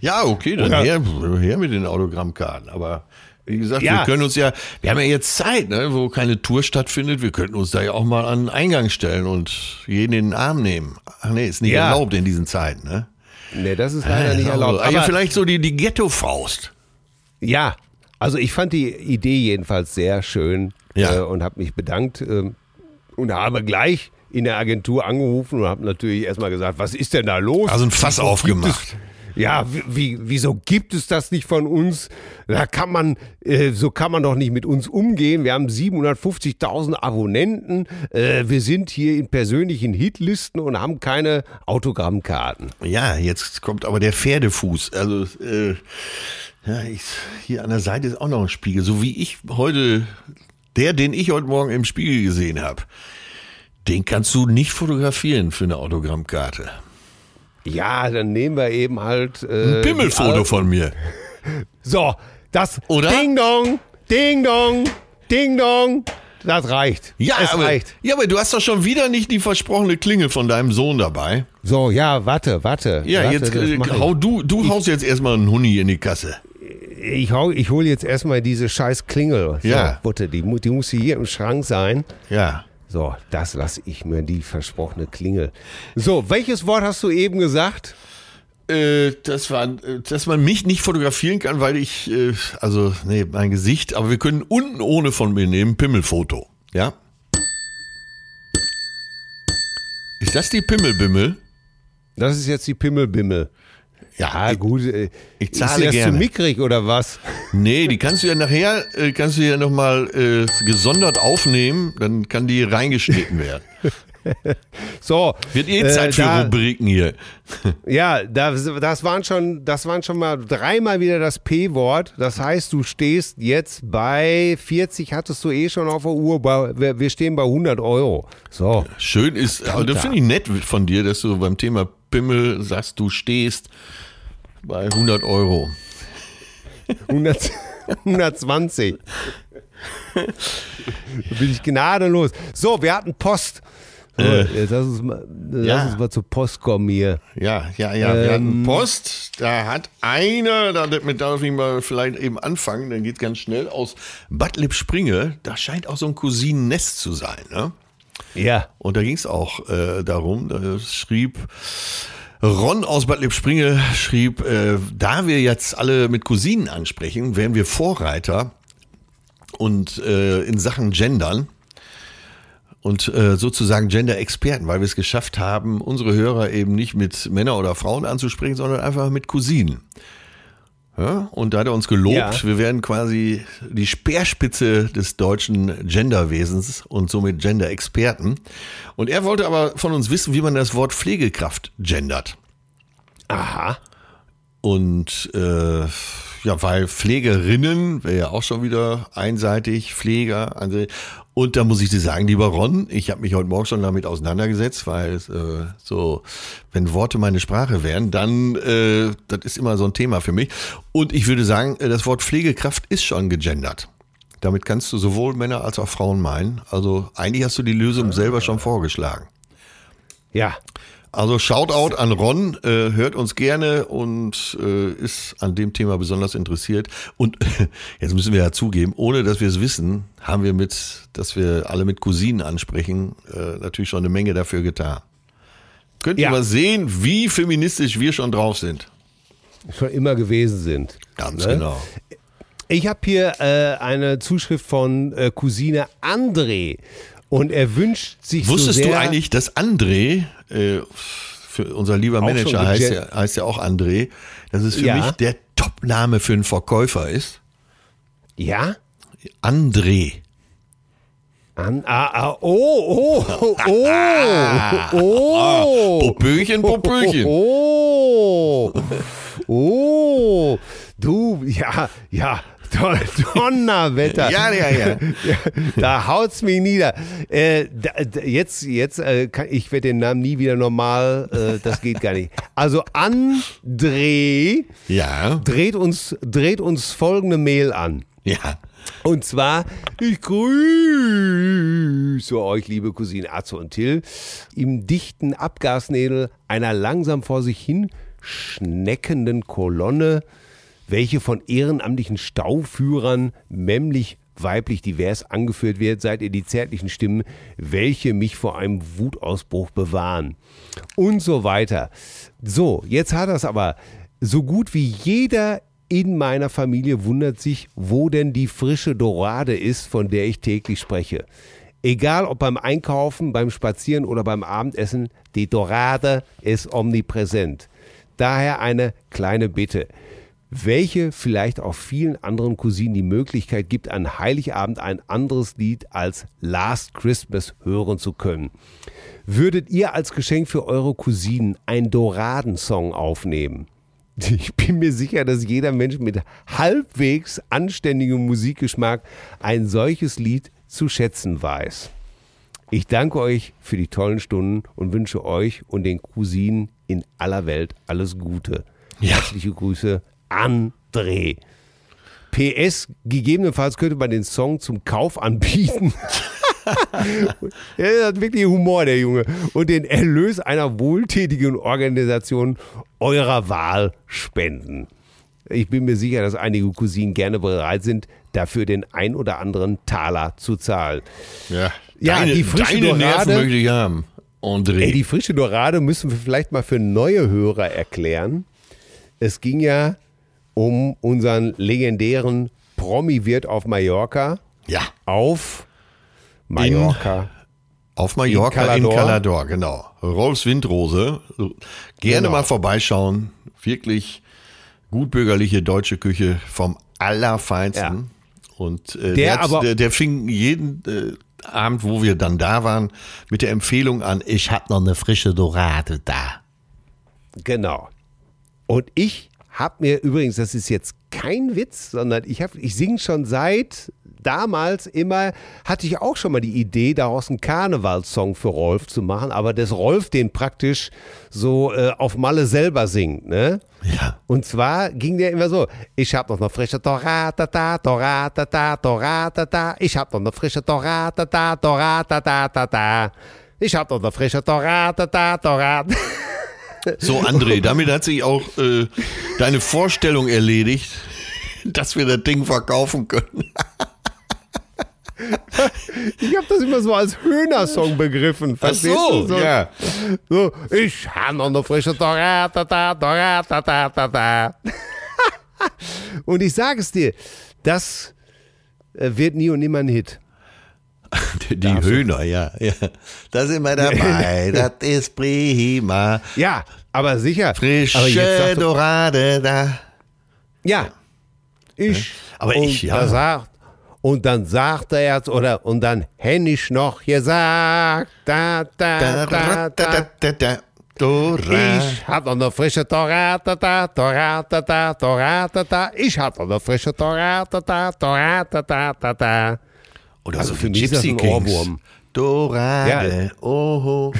Ja, okay, dann her, her mit den Autogrammkarten. Aber wie gesagt, Ja. wir können uns ja, wir haben ja jetzt Zeit, ne, wo keine Tour stattfindet. Wir könnten uns da ja auch mal an den Eingang stellen und jeden in den Arm nehmen. Ach nee, ist nicht Ja. erlaubt in diesen Zeiten, ne? Nee, das ist leider nicht erlaubt. Aber ja, Aber vielleicht so die, die Ghetto-Faust. Ja, also ich fand die Idee jedenfalls sehr schön Ja. äh, und habe mich bedankt ähm, und habe gleich in der Agentur angerufen und habe natürlich erstmal gesagt, was ist denn da los? Also ein Fass aufgemacht. Ja, wie, wieso gibt es das nicht von uns? Da kann man, äh, so kann man doch nicht mit uns umgehen. Wir haben 750.000 Abonnenten. Äh, wir sind hier in persönlichen Hitlisten und haben keine Autogrammkarten. Ja, jetzt kommt aber der Pferdefuß. Also, äh, ja, ich, hier an der Seite ist auch noch ein Spiegel. So wie ich heute, der, den ich heute Morgen im Spiegel gesehen habe, den kannst du nicht fotografieren für eine Autogrammkarte. Ja, dann nehmen wir eben halt äh, Ein Pimmelfoto von mir. So, das Oder? Ding Dong, Ding Dong, Ding Dong, das reicht. Ja, es aber, reicht. ja, aber du hast doch schon wieder nicht die versprochene Klingel von deinem Sohn dabei. So, ja, warte, warte. Ja, warte, jetzt äh, ich. hau du, du haust jetzt erstmal einen Huni in die Kasse. Ich, hau, ich hole jetzt erstmal diese scheiß Klingel. So, Ja. Warte, die, die muss hier im Schrank sein. Ja. So, das lasse ich mir, die versprochene Klingel. So, welches Wort hast du eben gesagt? Äh, das war, äh, dass man mich nicht fotografieren kann, weil ich, äh, also, nee, mein Gesicht, aber wir können unten ohne von mir nehmen, Pimmelfoto. Ja? Ist das die Pimmelbimmel? Das ist jetzt die Pimmelbimmel. Ja, ich- gut. äh, ich ist zahle dir das gerne. zu mickrig oder was? Nee, die kannst du ja nachher, äh, kannst du ja nochmal äh, gesondert aufnehmen, dann kann die reingeschnitten werden. So. Wird eh äh, Zeit für da- Rubriken hier. Ja, das, das, waren schon, das waren schon mal dreimal wieder das P-Wort. Das heißt, du stehst jetzt bei 40, hattest du eh schon auf der Uhr, bei, wir wir stehen bei 100 Euro. So, Schön ist, aber das finde ich nett von dir, dass du beim Thema Pimmel sagst, du stehst bei 100 Euro. 100, 120. Da bin ich gnadenlos. So, wir hatten Post. So, jetzt lass uns, mal, lass ja. uns mal zur Post kommen hier. Ja, ja, ja. Wir hatten Ähm. Post, da hat einer, damit darf ich mal vielleicht eben anfangen, dann geht ganz schnell aus Bad Lippspringe, da scheint auch so ein Cousinennest zu sein, ne? Ja. Und da ging es auch äh, darum, da schrieb Ron aus Bad Lippspringe, schrieb, äh, da wir jetzt alle mit Cousinen ansprechen, wären wir Vorreiter und äh, in Sachen Gendern und äh, sozusagen Gender-Experten, weil wir es geschafft haben, unsere Hörer eben nicht mit Männer oder Frauen anzusprechen, sondern einfach mit Cousinen. Ja, und da hat er uns gelobt, Ja. wir werden quasi die Speerspitze des deutschen Genderwesens und somit Gender-Experten. Und er wollte aber von uns wissen, wie man das Wort Pflegekraft gendert. Aha. Und äh, ja, weil Pflegerinnen wäre ja auch schon wieder einseitig, Pfleger. Also, und da muss ich dir sagen, lieber Ron, ich habe mich heute Morgen schon damit auseinandergesetzt, weil äh, so, wenn Worte meine Sprache wären, dann äh, das ist immer so ein Thema für mich. Und ich würde sagen, äh, das Wort Pflegekraft ist schon gegendert. Damit kannst du sowohl Männer als auch Frauen meinen. Also eigentlich hast du die Lösung selber schon vorgeschlagen. Ja. Also Shoutout an Ron, äh, hört uns gerne und äh, ist an dem Thema besonders interessiert. Und jetzt müssen wir ja zugeben, ohne dass wir es wissen, haben wir mit, dass wir alle mit Cousinen ansprechen, äh, natürlich schon eine Menge dafür getan. Könnt ihr Ja. mal sehen, wie feministisch wir schon drauf sind. Schon immer gewesen sind. Ganz Ne? genau. Ich habe hier äh, eine Zuschrift von äh, Cousine André und er wünscht sich Wusstest so sehr, du eigentlich, dass André, äh, für unser lieber Manager heißt ja, heißt ja auch André, dass es für Ja. mich der Top-Name für einen Verkäufer ist? Ja? André. An, ah, ah, oh, oh, oh, oh, Popöchen, Popöchen. Oh, oh, du, ja, ja, Donnerwetter. Ja, ja, ja. Da haut's mich nieder. Äh, da, da, jetzt, jetzt, äh, kann, ich werde den Namen nie wieder normal. Äh, das geht gar nicht. Also André Ja. dreht uns, dreht uns folgende Mail an. Ja. Und zwar, ich grüße euch, liebe Cousine Atze und Till, im dichten Abgasnebel einer langsam vor sich hin schneckenden Kolonne, welche von ehrenamtlichen Stauführern männlich weiblich divers angeführt wird, seid ihr die zärtlichen Stimmen, welche mich vor einem Wutausbruch bewahren. Und so weiter. So, jetzt hat das aber so gut wie jeder in meiner Familie wundert sich, wo denn die frische Dorade ist, von der ich täglich spreche. Egal ob beim Einkaufen, beim Spazieren oder beim Abendessen, die Dorade ist omnipräsent. Daher eine kleine Bitte, welche vielleicht auch vielen anderen Cousinen die Möglichkeit gibt, an Heiligabend ein anderes Lied als Last Christmas hören zu können. Würdet ihr als Geschenk für eure Cousinen einen Doradensong aufnehmen? Ich bin mir sicher, dass jeder Mensch mit halbwegs anständigem Musikgeschmack ein solches Lied zu schätzen weiß. Ich danke euch für die tollen Stunden und wünsche euch und den Cousinen in aller Welt alles Gute. Ja. Herzliche Grüße, André. PS, gegebenenfalls könnte man den Song zum Kauf anbieten. er hat wirklich Humor, der Junge. Und den Erlös einer wohltätigen Organisation eurer Wahl spenden. Ich bin mir sicher, dass einige Cousinen gerne bereit sind, dafür den ein oder anderen Taler zu zahlen. Ja. Ja, deine, die frische deine Nerven Dorade- möchte ich haben. André. Ey, die frische Dorade müssen wir vielleicht mal für neue Hörer erklären. Es ging ja um unseren legendären Promi-Wirt auf Mallorca. ja. Auf Mallorca. Auf Mallorca in Calador. Calador, genau. Rolfs Windrose. Gerne Genau. mal vorbeischauen. Wirklich gutbürgerliche deutsche Küche vom Allerfeinsten. Und äh, der, hat- aber- der, der fing jeden äh, Abend, wo wir dann da waren, mit der Empfehlung an, ich hab noch eine frische Dorade da. Genau. Und ich habe mir übrigens, das ist jetzt kein Witz, sondern ich, hab, ich singe schon seit damals immer, hatte ich auch schon mal die Idee, daraus einen Karnevalssong für Rolf zu machen, aber dass Rolf den praktisch so äh, auf Malle selber singt, ne? Ja. Und zwar ging der immer so, ich hab noch eine frische da, Dorata da, ich hab noch eine frische da, da. Ich hab noch eine frische Dorata da, Dorata. So, André, damit hat sich auch äh, deine Vorstellung erledigt, dass wir das Ding verkaufen können. Ich habe das immer so als Höhnersong begriffen. Verstehst du? So, ja. so, ich habe noch eine frische. Und ich sage es dir, das äh, wird nie und nimmer ein Hit. Die Höhner, ja, ja. Da sind wir dabei, das ist prima. Ja, aber sicher. aber jetzt Frische sagt, Dorade da. ja, ich. Aber ich, ja. Da sagt, und dann sagt er jetzt, oder, und dann hätte ich noch gesagt, da, da, Da, da, da, da, da. da, da. Dora. Ich noch eine frische da, Dorata da. Ich noch eine frische da, da, da. Oder also so für mich ist das ein. Ohrwurm. Dorade, oho.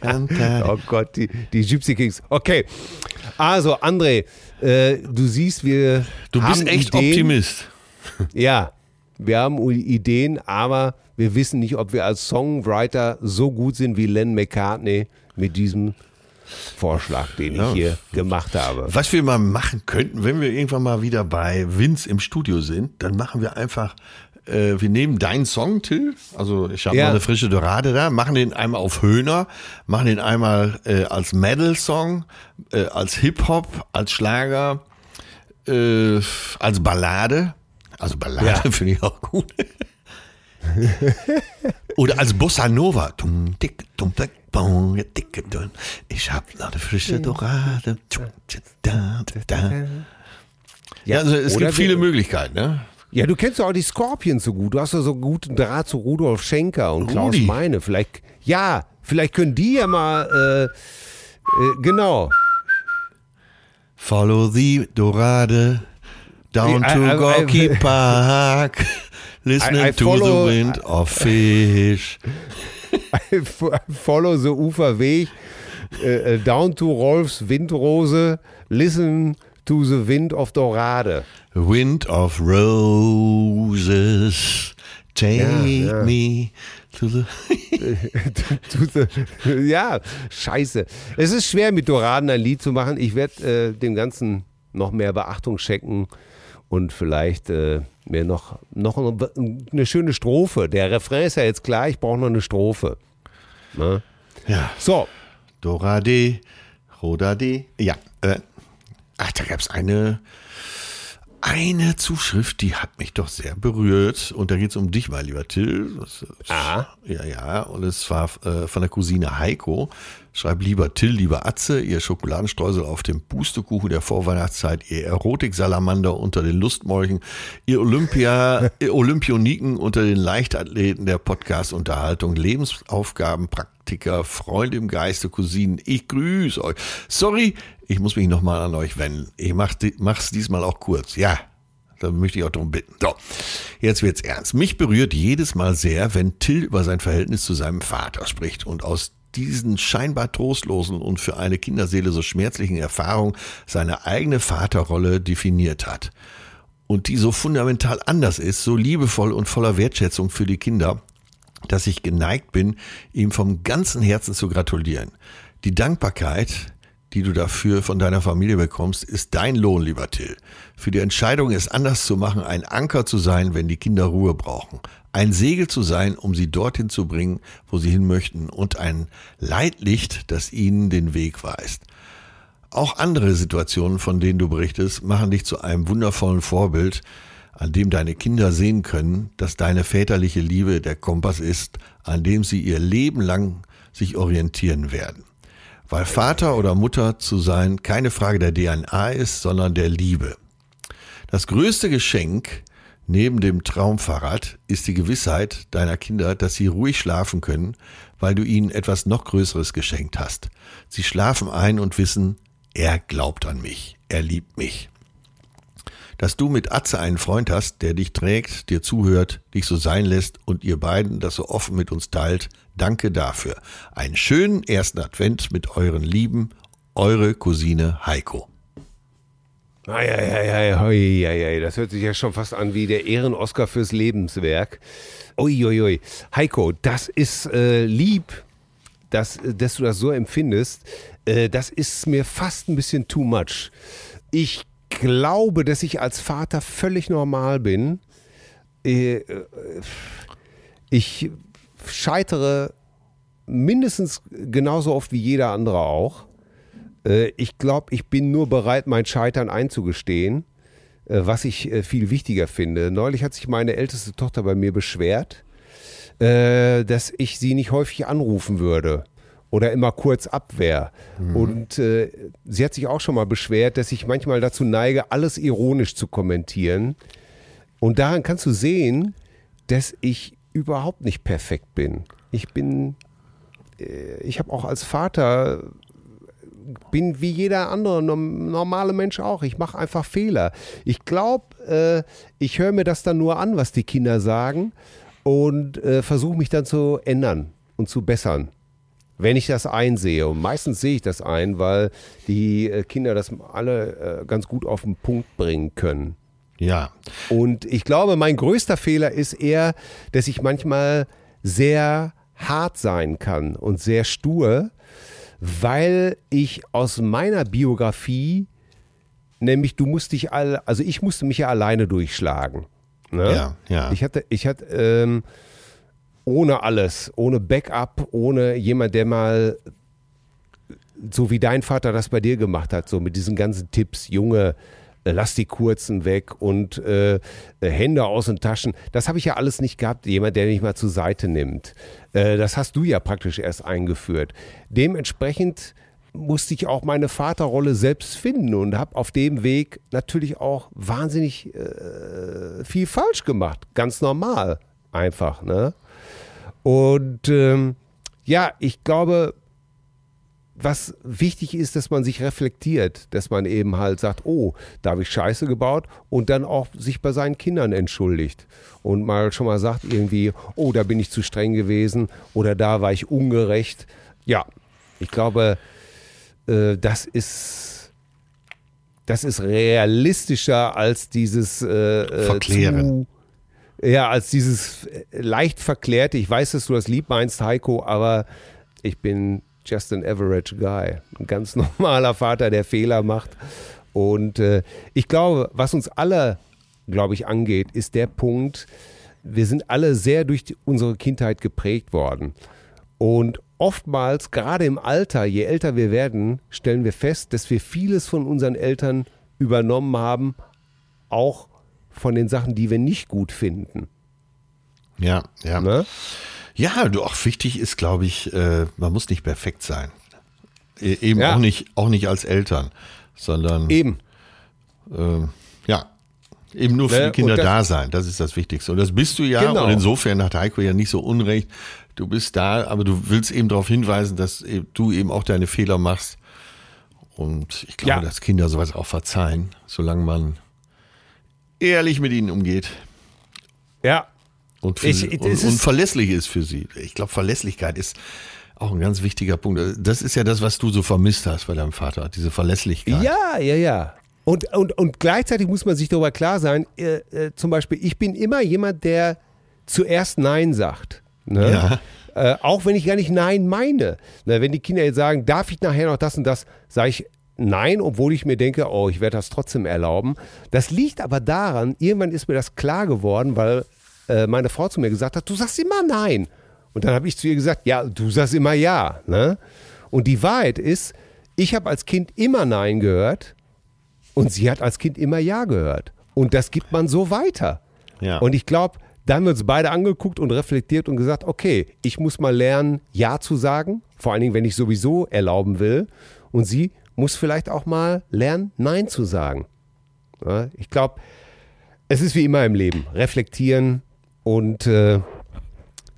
Canta. Oh Gott, die, die Gypsy Kings. Okay. Also, André, äh, du siehst, wir Du haben bist echt Ideen. Optimist. Ja, wir haben Ideen, aber wir wissen nicht, ob wir als Songwriter so gut sind wie Len McCartney mit diesem Vorschlag, den Ja. ich hier gemacht habe. Was wir mal machen könnten, wenn wir irgendwann mal wieder bei Vince im Studio sind, dann machen wir einfach, äh, wir nehmen deinen Song, Till, also ich habe Ja. noch eine frische Dorade da, machen den einmal auf Höhner, machen den einmal äh, als Metal-Song, äh, als Hip-Hop, als Schlager, äh, als Ballade. Also Ballade Ja. finde ich auch gut. Oder als Bossa Nova. Tum, tick, tum, tick, bum, ja, tick, dun. Ich hab noch eine frische Dorade. Tum, tsch, da, da, da. Ja, also es oder gibt viele Möglichkeiten, ne? Ja, du kennst ja auch die Scorpions so gut. Du hast ja so guten Draht zu Rudolf Schenker und Klaus Rudi. Meine. Vielleicht, ja, vielleicht können die ja mal, äh, äh, genau. Follow the Dorade. Down I- to I- I- Gorky Park, listening I- I to follow- the wind of fish. Follow the Uferweg, äh, äh, down to Rolfs Windrose, listen to the wind of Dorade. Wind of roses, take Ja, ja. me to the. To the, ja, scheiße. Es ist schwer, mit Doraden ein Lied zu machen. Ich werde äh, dem Ganzen noch mehr Beachtung schenken und vielleicht äh, mir noch, noch eine, schöne Strophe. Der Refrain ist ja jetzt klar, ich brauche noch eine Strophe. Ne? Ja, So, Dorade, Rodade. Ja, äh, ach, da gab es eine, eine Zuschrift, die hat mich doch sehr berührt. Und da geht es um dich, mein lieber Till. Ah. Ja, ja. Und es war äh, von der Cousine Heiko. Schreibt lieber Till, lieber Atze, ihr Schokoladenstreusel auf dem Pustekuchen der Vorweihnachtszeit, ihr Erotiksalamander unter den Lustmolchen, ihr Olympia, ihr Olympioniken unter den Leichtathleten der Podcast-Unterhaltung, Lebensaufgaben, Praktiker, Freunde im Geiste, Cousinen, ich grüße euch. Sorry, ich muss mich nochmal an euch wenden. Ich mach, mach's diesmal auch kurz. Ja, da möchte ich auch darum bitten. So, jetzt wird's ernst. Mich berührt jedes Mal sehr, wenn Till über sein Verhältnis zu seinem Vater spricht und aus diesen scheinbar trostlosen und für eine Kinderseele so schmerzlichen Erfahrungen seine eigene Vaterrolle definiert hat. Und die so fundamental anders ist, so liebevoll und voller Wertschätzung für die Kinder, dass ich geneigt bin, ihm vom ganzen Herzen zu gratulieren. Die Dankbarkeit, die du dafür von deiner Familie bekommst, ist dein Lohn, lieber Till. Für die Entscheidung, es anders zu machen, ein Anker zu sein, wenn die Kinder Ruhe brauchen. Ein Segel zu sein, um sie dorthin zu bringen, wo sie hin möchten. Und ein Leitlicht, das ihnen den Weg weist. Auch andere Situationen, von denen du berichtest, machen dich zu einem wundervollen Vorbild, an dem deine Kinder sehen können, dass deine väterliche Liebe der Kompass ist, an dem sie ihr Leben lang sich orientieren werden. Weil Vater oder Mutter zu sein keine Frage der DNA ist, sondern der Liebe. Das größte Geschenk neben dem Traumfahrrad ist die Gewissheit deiner Kinder, dass sie ruhig schlafen können, weil du ihnen etwas noch Größeres geschenkt hast. Sie schlafen ein und wissen, er glaubt an mich, er liebt mich. Dass du mit Atze einen Freund hast, der dich trägt, dir zuhört, dich so sein lässt und ihr beiden das so offen mit uns teilt, danke dafür. Einen schönen ersten Advent mit euren Lieben, eure Cousine Heiko. Ei, ei, ei. Das hört sich ja schon fast an wie der Ehren-Oscar fürs Lebenswerk. Uiuiui. Ui. Heiko, das ist äh, lieb, dass, dass du das so empfindest. Äh, das ist mir fast ein bisschen too much. Ich glaube, dass ich als Vater völlig normal bin. Äh, äh, ich scheitere mindestens genauso oft wie jeder andere auch. Äh, Ich glaube, ich bin nur bereit, mein Scheitern einzugestehen, was ich viel wichtiger finde. Neulich hat sich meine älteste Tochter bei mir beschwert, dass ich sie nicht häufig anrufen würde oder immer kurz abwehr. Und äh, sie hat sich auch schon mal beschwert, dass ich manchmal dazu neige, alles ironisch zu kommentieren. Und daran kannst du sehen, dass ich überhaupt nicht perfekt bin. Ich bin, äh, ich habe auch als Vater bin wie jeder andere norm- normale Mensch auch. Ich mache einfach Fehler. Ich glaube, äh, ich höre mir das dann nur an, was die Kinder sagen und äh, versuche mich dann zu ändern und zu bessern. Wenn ich das einsehe. Und meistens sehe ich das ein, weil die äh, Kinder das alle äh, ganz gut auf den Punkt bringen können. Ja, Und ich glaube, mein größter Fehler ist eher, dass ich manchmal sehr hart sein kann und sehr stur, weil ich aus meiner Biografie, nämlich du musst dich alle, also ich musste mich ja alleine durchschlagen. Ne? Ja, ja. Ich hatte, ich hatte ähm, ohne alles, ohne Backup, ohne jemand, der mal so wie dein Vater das bei dir gemacht hat, so mit diesen ganzen Tipps, Junge, äh, lass die kurzen weg und äh, äh, Hände aus den Taschen. Das habe ich ja alles nicht gehabt, jemand, der mich mal zur Seite nimmt. Äh, das hast du ja praktisch erst eingeführt. Dementsprechend musste ich auch meine Vaterrolle selbst finden und habe auf dem Weg natürlich auch wahnsinnig äh, viel falsch gemacht. Ganz normal einfach. Ne? Und ähm, ja, ich glaube, was wichtig ist, dass man sich reflektiert, dass man eben halt sagt, oh, da habe ich Scheiße gebaut und dann auch sich bei seinen Kindern entschuldigt und mal schon mal sagt irgendwie, oh, da bin ich zu streng gewesen oder da war ich ungerecht. Ja, ich glaube, äh, das ist das ist realistischer als dieses äh, äh Verklären. Zu, ja, als dieses leicht verklärte. Ich weiß, dass du das lieb meinst, Heiko, aber ich bin just an average guy. Ein ganz normaler Vater, der Fehler macht. Und äh, ich glaube, was uns alle, glaube ich, angeht, ist der Punkt, wir sind alle sehr durch die, unsere Kindheit geprägt worden. Und oftmals, gerade im Alter, je älter wir werden, stellen wir fest, dass wir vieles von unseren Eltern übernommen haben, auch von den Sachen, die wir nicht gut finden. Ja, ja. Ne? Ja, du, auch wichtig ist, glaube ich, äh, man muss nicht perfekt sein. E eben ja. auch nicht, auch nicht als Eltern, sondern eben. Äh, ja, eben nur für ne? die Kinder das, da sein. Das ist das Wichtigste. Und das bist du ja. Genau. Und insofern hat Heiko ja nicht so unrecht. Du bist da, aber du willst eben darauf hinweisen, dass e, du eben auch deine Fehler machst. Und ich glaube, ja. dass Kinder sowas auch verzeihen, solange man ehrlich mit ihnen umgeht. Ja, und, für, ich, und, und verlässlich ist für sie. Ich glaube, Verlässlichkeit ist auch ein ganz wichtiger Punkt. Das ist ja das, was du so vermisst hast bei deinem Vater, diese Verlässlichkeit. Ja, ja, ja. Und, und, und gleichzeitig muss man sich darüber klar sein, äh, äh, zum Beispiel, ich bin immer jemand, der zuerst Nein sagt. Ne? Ja. Äh, auch wenn ich gar nicht Nein meine. Na, wenn die Kinder jetzt sagen, darf ich nachher noch das und das, sage ich Nein, obwohl ich mir denke, oh, ich werde das trotzdem erlauben. Das liegt aber daran, irgendwann ist mir das klar geworden, weil äh, meine Frau zu mir gesagt hat, du sagst immer nein. Und dann habe ich zu ihr gesagt, ja, du sagst immer ja. Ne? Und die Wahrheit ist, ich habe als Kind immer Nein gehört und sie hat als Kind immer Ja gehört. Und das gibt man so weiter. Ja. Und ich glaube, da haben wir uns beide angeguckt und reflektiert und gesagt, okay, ich muss mal lernen, Ja zu sagen, vor allen Dingen, wenn ich sowieso erlauben will. Und sie muss vielleicht auch mal lernen, Nein zu sagen. Ich glaube, es ist wie immer im Leben. Reflektieren, und äh,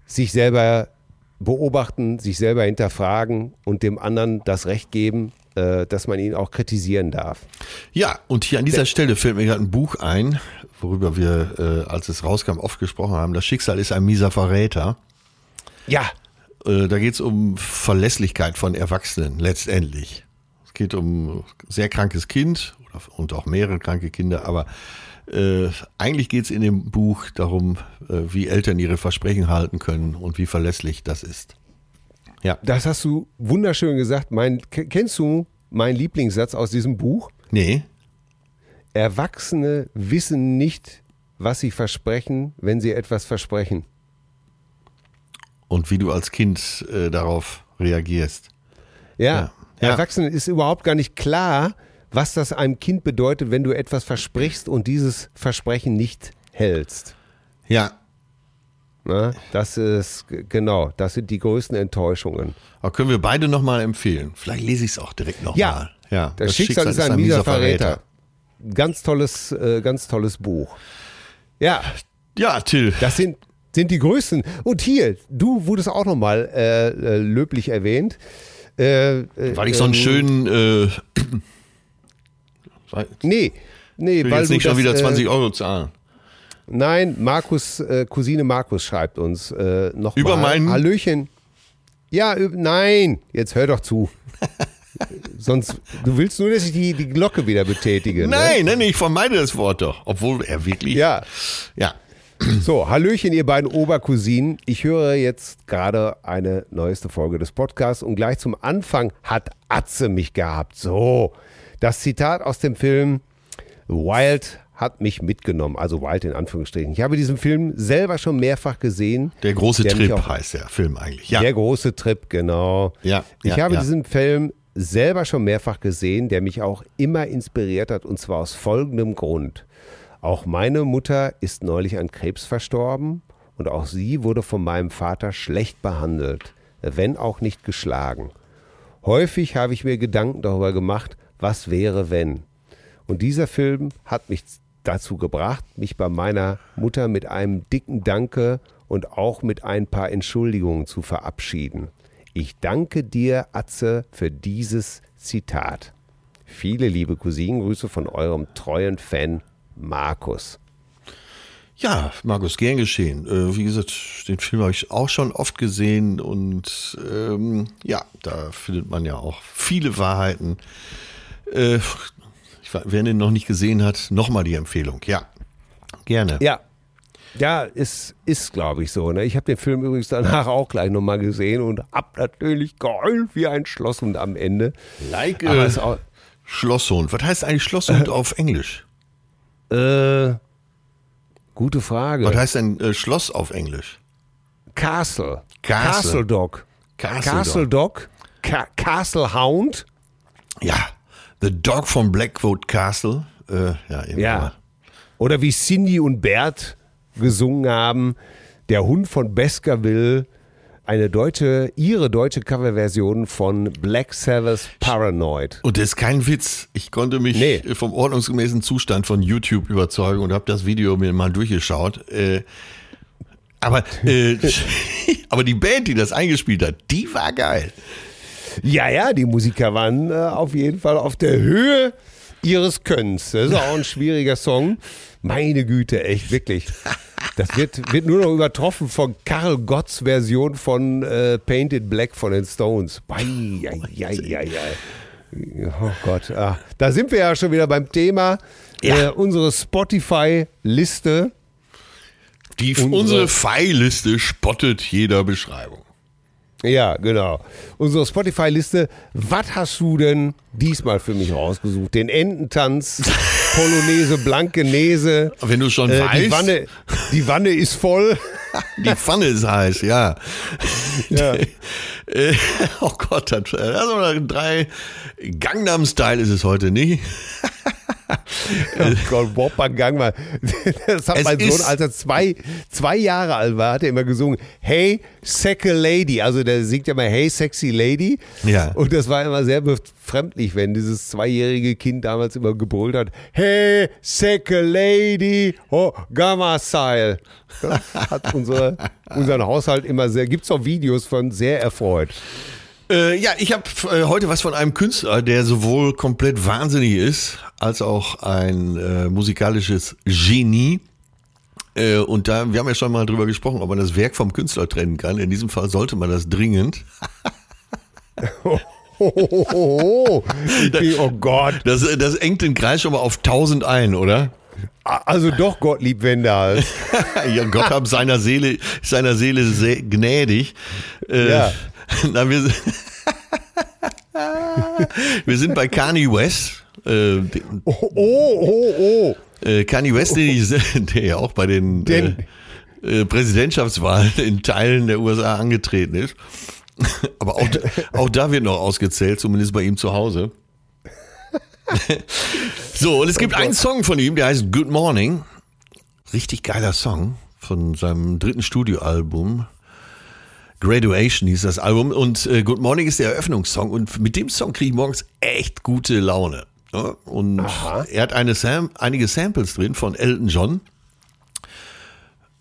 sich selber beobachten, sich selber hinterfragen und dem anderen das Recht geben, äh, dass man ihn auch kritisieren darf. Ja, und hier an dieser Stelle fällt mir gerade ein Buch ein, worüber wir, äh, als es rauskam, oft gesprochen haben. Das Schicksal ist ein mieser Verräter. Ja. Äh, da geht es um Verlässlichkeit von Erwachsenen letztendlich. Es geht um sehr krankes Kind und auch mehrere kranke Kinder, aber äh, eigentlich geht es in dem Buch darum, äh, wie Eltern ihre Versprechen halten können und wie verlässlich das ist. Ja. Das hast du wunderschön gesagt. Mein, kennst du meinen Lieblingssatz aus diesem Buch? Nee. Erwachsene wissen nicht, was sie versprechen, wenn sie etwas versprechen. Und wie du als Kind äh, darauf reagierst. Ja, ja. Erwachsenen ist überhaupt gar nicht klar, was das einem Kind bedeutet, wenn du etwas versprichst und dieses Versprechen nicht hältst. Ja. Na, das ist, genau, das sind die größten Enttäuschungen. Aber können wir beide nochmal empfehlen? Vielleicht lese ich es auch direkt nochmal. Ja, ja, das, das Schicksal, Schicksal, ist ein, ein mieser Verräter. Verräter. Ganz tolles, äh, ganz tolles Buch. Ja. Ja, Till. Das sind, sind die größten. Und hier, du wurdest auch nochmal äh, äh, löblich erwähnt. Äh, äh, Weil ich so einen ähm, schönen äh, Nee, nee, ich weil jetzt nicht schon wieder 20 äh, Euro zahlen. Nein, Markus, äh, Cousine Markus schreibt uns äh, noch Über mal. meinen Hallöchen. Ja, nein, jetzt hör doch zu. Sonst, du willst nur, dass ich die, die Glocke wieder betätige. Ne? Nein, ne? nein, ich vermeide das Wort doch. Obwohl er wirklich. Ja. Ja. So, Hallöchen, ihr beiden Obercousinen. Ich höre jetzt gerade eine neueste Folge des Podcasts und gleich zum Anfang hat Atze mich gehabt. So, das Zitat aus dem Film Wild hat mich mitgenommen, also Wild in Anführungsstrichen. Ich habe diesen Film selber schon mehrfach gesehen. Der große der Trip heißt der Film eigentlich. Ja. Der große Trip, genau. Ja. Ich ja, habe ja. diesen Film selber schon mehrfach gesehen, der mich auch immer inspiriert hat und zwar aus folgendem Grund. Auch meine Mutter ist neulich an Krebs verstorben und auch sie wurde von meinem Vater schlecht behandelt, wenn auch nicht geschlagen. Häufig habe ich mir Gedanken darüber gemacht, was wäre wenn? Und dieser Film hat mich dazu gebracht, mich bei meiner Mutter mit einem dicken Danke und auch mit ein paar Entschuldigungen zu verabschieden. Ich danke dir, Atze, für dieses Zitat. Viele liebe Cousinengrüße von eurem treuen Fan Markus. Ja, Markus, gern geschehen. Äh, wie gesagt, den Film habe ich auch schon oft gesehen und ähm, ja, da findet man ja auch viele Wahrheiten. Äh, ich, wer den noch nicht gesehen hat, nochmal die Empfehlung. Ja, gerne. Ja, ja, es ist, glaube ich, so. Ne? Ich habe den Film übrigens danach auch gleich nochmal gesehen und hab natürlich geheult wie ein Schlosshund am Ende. Like äh, Schlosshund. Was heißt eigentlich Schlosshund auf Englisch? Äh, gute Frage. Was heißt denn äh, Schloss auf Englisch? Castle. Castle. Castle Dog. Castle, Castle Dog. Ca Castle Hound. Ja, The Dog from Blackwood Castle. Äh, ja, ja. Oder wie Cindy und Bert gesungen haben, der Hund von Baskerville, eine deutsche, ihre deutsche Coverversion von Black Sabbath Paranoid. Und das ist kein Witz. Ich konnte mich nee. vom ordnungsgemäßen Zustand von YouTube überzeugen und habe das Video mir mal durchgeschaut. Äh, aber, äh, aber die Band, die das eingespielt hat, die war geil. Ja, ja, die Musiker waren äh, auf jeden Fall auf der Höhe ihres Könnens. Das ist auch ein schwieriger Song. Meine Güte, echt, wirklich. Das wird, wird nur noch übertroffen von Karl Gotts Version von äh, Painted Black von den Stones. Bei, ei, ei, ei, oh Gott, ah, da sind wir ja schon wieder beim Thema. Ja. Äh, unsere Spotify-Liste. Die, unsere, unsere Pfeilliste spottet jeder Beschreibung. Ja, genau. Unsere Spotify-Liste. Was hast du denn diesmal für mich rausgesucht? Den Ententanz, Polonaise, Blanke Nese. Wenn du schon äh, weißt. Die Wanne, die Wanne ist voll. Die Pfanne ist heiß, ja. ja. Äh, oh Gott, das, also drei Gangnam-Style ist es heute nicht. oh Gott, Whopper Gang mal. Das hat es mein Sohn, als er zwei, zwei Jahre alt war, hat er immer gesungen, Hey, Sexy Lady. Also der singt ja mal Hey, Sexy Lady. Ja. Und das war immer sehr befremdlich, wenn dieses zweijährige Kind damals immer gebrüllt hat, Hey, Sexy Lady, oh, Gamma Style. Das hat unsere, unseren Haushalt immer sehr, gibt es auch Videos von sehr erfreut. Äh, ja, ich habe äh, heute was von einem Künstler, der sowohl komplett wahnsinnig ist, als auch ein äh, musikalisches Genie. Äh, und da, wir haben ja schon mal drüber gesprochen, ob man das Werk vom Künstler trennen kann. In diesem Fall sollte man das dringend. oh, oh, oh, oh, Gott. Das, das engt den Kreis schon mal auf 1000 ein, oder? Also doch Gottlieb Wendal. ja, Gott hab seiner Seele, seiner Seele gnädig. Äh, ja. Na, wir, wir sind bei Kanye West. Äh, oh, oh, oh, oh. Äh, Kanye West, der ja auch bei den, den äh, Präsidentschaftswahlen in Teilen der USA angetreten ist. Aber auch, auch da wird noch ausgezählt, zumindest bei ihm zu Hause. so, und es gibt oh einen Song von ihm, der heißt Good Morning. Richtig geiler Song von seinem dritten Studioalbum. Graduation hieß das Album und äh, Good Morning ist der Eröffnungssong und mit dem Song kriege ich morgens echt gute Laune. Ja? Und Aha. er hat eine Sam einige Samples drin von Elton John.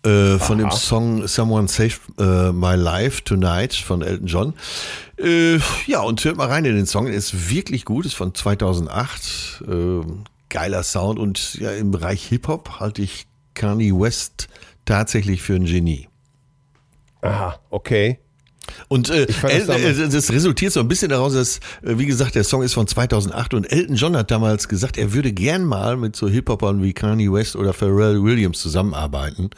Äh, von dem Song Someone Saved uh, My Life Tonight von Elton John. Äh, ja, und hört mal rein in den Song. Er ist wirklich gut, ist von 2008. Äh, geiler Sound und ja, im Bereich Hip-Hop halte ich Kanye West tatsächlich für ein Genie. Aha, okay. Und äh, das, El, das, resultiert so ein bisschen daraus, dass, äh, wie gesagt, der Song ist von 2008 und Elton John hat damals gesagt, er würde gern mal mit so Hip-Hopern wie Kanye West oder Pharrell Williams zusammenarbeiten.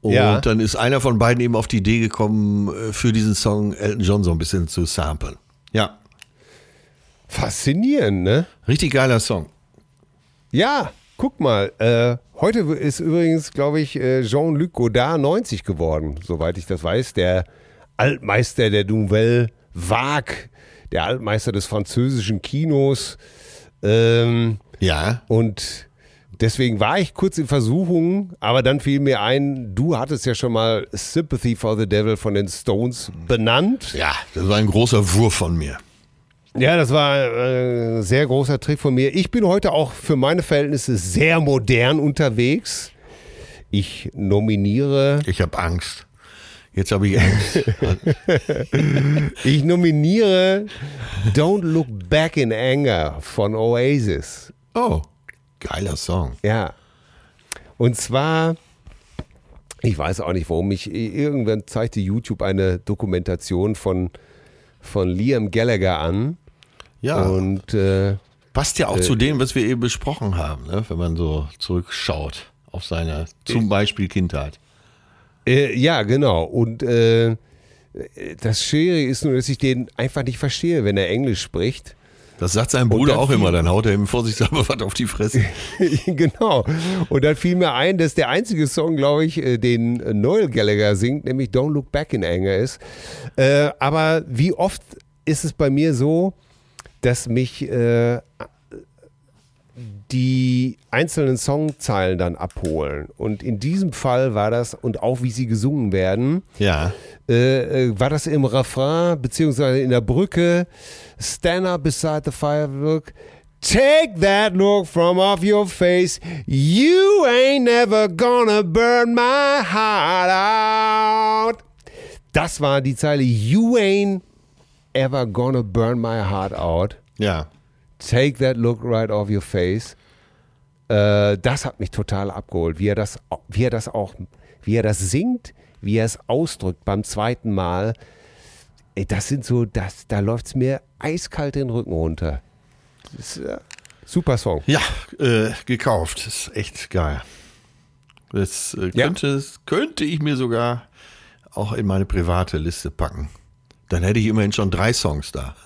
Und ja. dann ist einer von beiden eben auf die Idee gekommen, äh, für diesen Song Elton John so ein bisschen zu samplen. Ja. Faszinierend, ne? Richtig geiler Song. Ja, guck mal. Äh, heute ist übrigens, glaube ich, äh, Jean-Luc Godard 90 geworden, soweit ich das weiß. Der Altmeister der Nouvelle Vague, der Altmeister des französischen Kinos. Ähm, ja. Und deswegen war ich kurz in Versuchung, aber dann fiel mir ein, du hattest ja schon mal Sympathy for the Devil von den Stones benannt. Ja, das war ein großer Wurf von mir. Ja, das war ein äh, sehr großer Trick von mir. Ich bin heute auch für meine Verhältnisse sehr modern unterwegs. Ich nominiere. Ich habe Angst. Jetzt habe ich Angst. Ich nominiere Don't Look Back in Anger von Oasis. Oh, geiler Song. Ja. Und zwar, ich weiß auch nicht warum, mich irgendwann zeigte YouTube eine Dokumentation von, von Liam Gallagher an. Ja, Und äh, passt ja auch zu dem, was wir eben besprochen haben, ne? wenn man so zurückschaut auf seine zum Beispiel Kindheit. Äh, ja, genau. Und äh, das Schwierige ist nur, dass ich den einfach nicht verstehe, wenn er Englisch spricht. Das sagt sein Bruder auch immer, dann haut er ihm vorsichtshalber was auf die Fresse. genau. Und dann fiel mir ein, dass der einzige Song, glaube ich, äh, den Noel Gallagher singt, nämlich Don't Look Back in Anger ist. Äh, aber wie oft ist es bei mir so, dass mich äh, die einzelnen Songzeilen dann abholen. Und in diesem Fall war das, und auch wie sie gesungen werden, Ja, äh, äh, war das im Refrain, beziehungsweise in der Brücke, Stand up beside the firework, take that look from off your face, you ain't never gonna burn my heart out. Das war die Zeile, you ain't ever gonna burn my heart out. ja. Take that look right off your face. Äh, das hat mich total abgeholt, wie er das, wie er das auch, wie er das singt, wie er es ausdrückt beim zweiten Mal. Das sind so, das, da läuft es mir eiskalt den Rücken runter. Ist, äh, super Song. Ja, äh, gekauft. Das ist echt geil. Das äh, Ja. könnte, könnte ich mir sogar auch in meine private Liste packen. Dann hätte ich immerhin schon drei Songs da.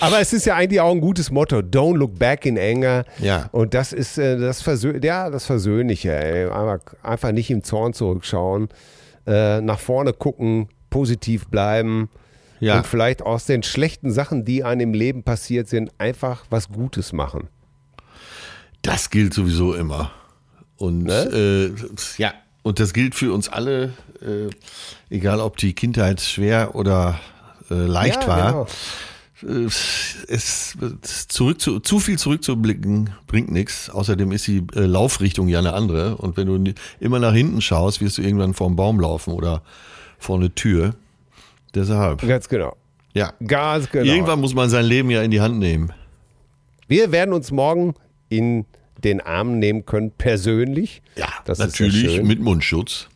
Aber es ist ja eigentlich auch ein gutes Motto. Don't look back in anger. Ja. Und das ist äh, das, Versö ja, das Versöhnliche. Ey. Einfach, nicht im Zorn zurückschauen. Äh, nach vorne gucken, positiv bleiben. Ja. Und vielleicht aus den schlechten Sachen, die einem im Leben passiert sind, einfach was Gutes machen. Das gilt sowieso immer. Und Ne? äh, ja, und das gilt für uns alle, äh, egal ob die Kindheit schwer oder äh, leicht Ja, war. genau. Äh, Es zurück zu, zu viel zurückzublicken bringt nichts. Außerdem ist die äh, Laufrichtung ja eine andere. Und wenn du immer nach hinten schaust, wirst du irgendwann vor einen Baum laufen oder vor eine Tür. Deshalb, Ganz genau. ja. Ganz genau. Irgendwann muss man sein Leben ja in die Hand nehmen. Wir werden uns morgen in den Arm nehmen können, persönlich. Ja, Das ja natürlich schön. mit Mundschutz.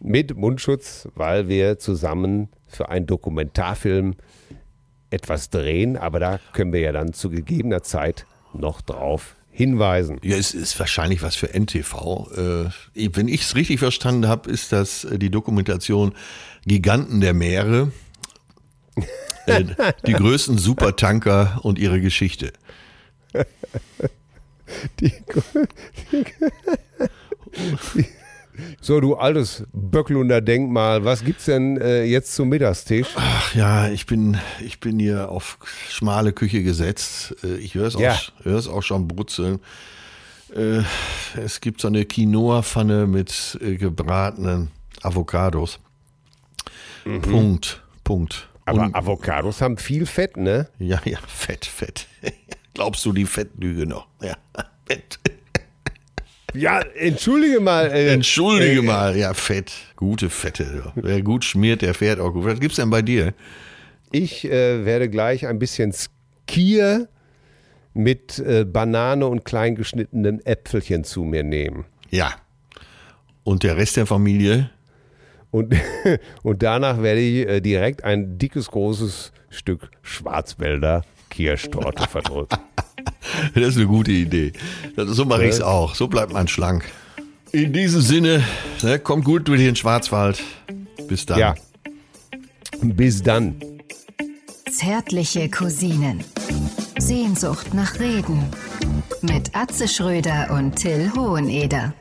mit Mundschutz, weil wir zusammen für einen Dokumentarfilm etwas drehen, aber da können wir ja dann zu gegebener Zeit noch drauf hinweisen. Ja, es ist wahrscheinlich was für NTV. Äh, wenn ich es richtig verstanden habe, ist das äh, die Dokumentation Giganten der Meere. Äh, die größten Supertanker und ihre Geschichte. Die, so, du altes Böcklunder Denkmal, was gibt's denn äh, jetzt zum Mittagstisch? Ach ja, ich bin, ich bin hier auf schmale Küche gesetzt. Äh, ich höre es Ja. auch, auch schon brutzeln. Äh, es gibt so eine Quinoa-Pfanne mit äh, gebratenen Avocados. Punkt, Punkt. Aber Und- Avocados haben viel Fett, ne? Ja, ja, fett, fett. Glaubst du die Fettlüge noch? Ja, fett. Ja, entschuldige mal. Äh, Entschuldige äh, mal, ja, fett. Gute Fette. Wer gut schmiert, der fährt auch gut. Was gibt's denn bei dir? Ich äh, werde gleich ein bisschen Skier mit äh, Banane und klein geschnittenen Äpfelchen zu mir nehmen. Ja. Und der Rest der Familie? Und, und danach werde ich äh, direkt ein dickes, großes Stück Schwarzwälder Kirschtorte verdrücken. Das ist eine gute Idee. Das, so mache ich's auch. So bleibt man schlank. In diesem Sinne, ne, kommt gut durch den Schwarzwald. Bis dann. Ja. Bis dann. Zärtliche Cousinen. Sehnsucht nach Reden. Mit Atze Schröder und Till Hoheneder.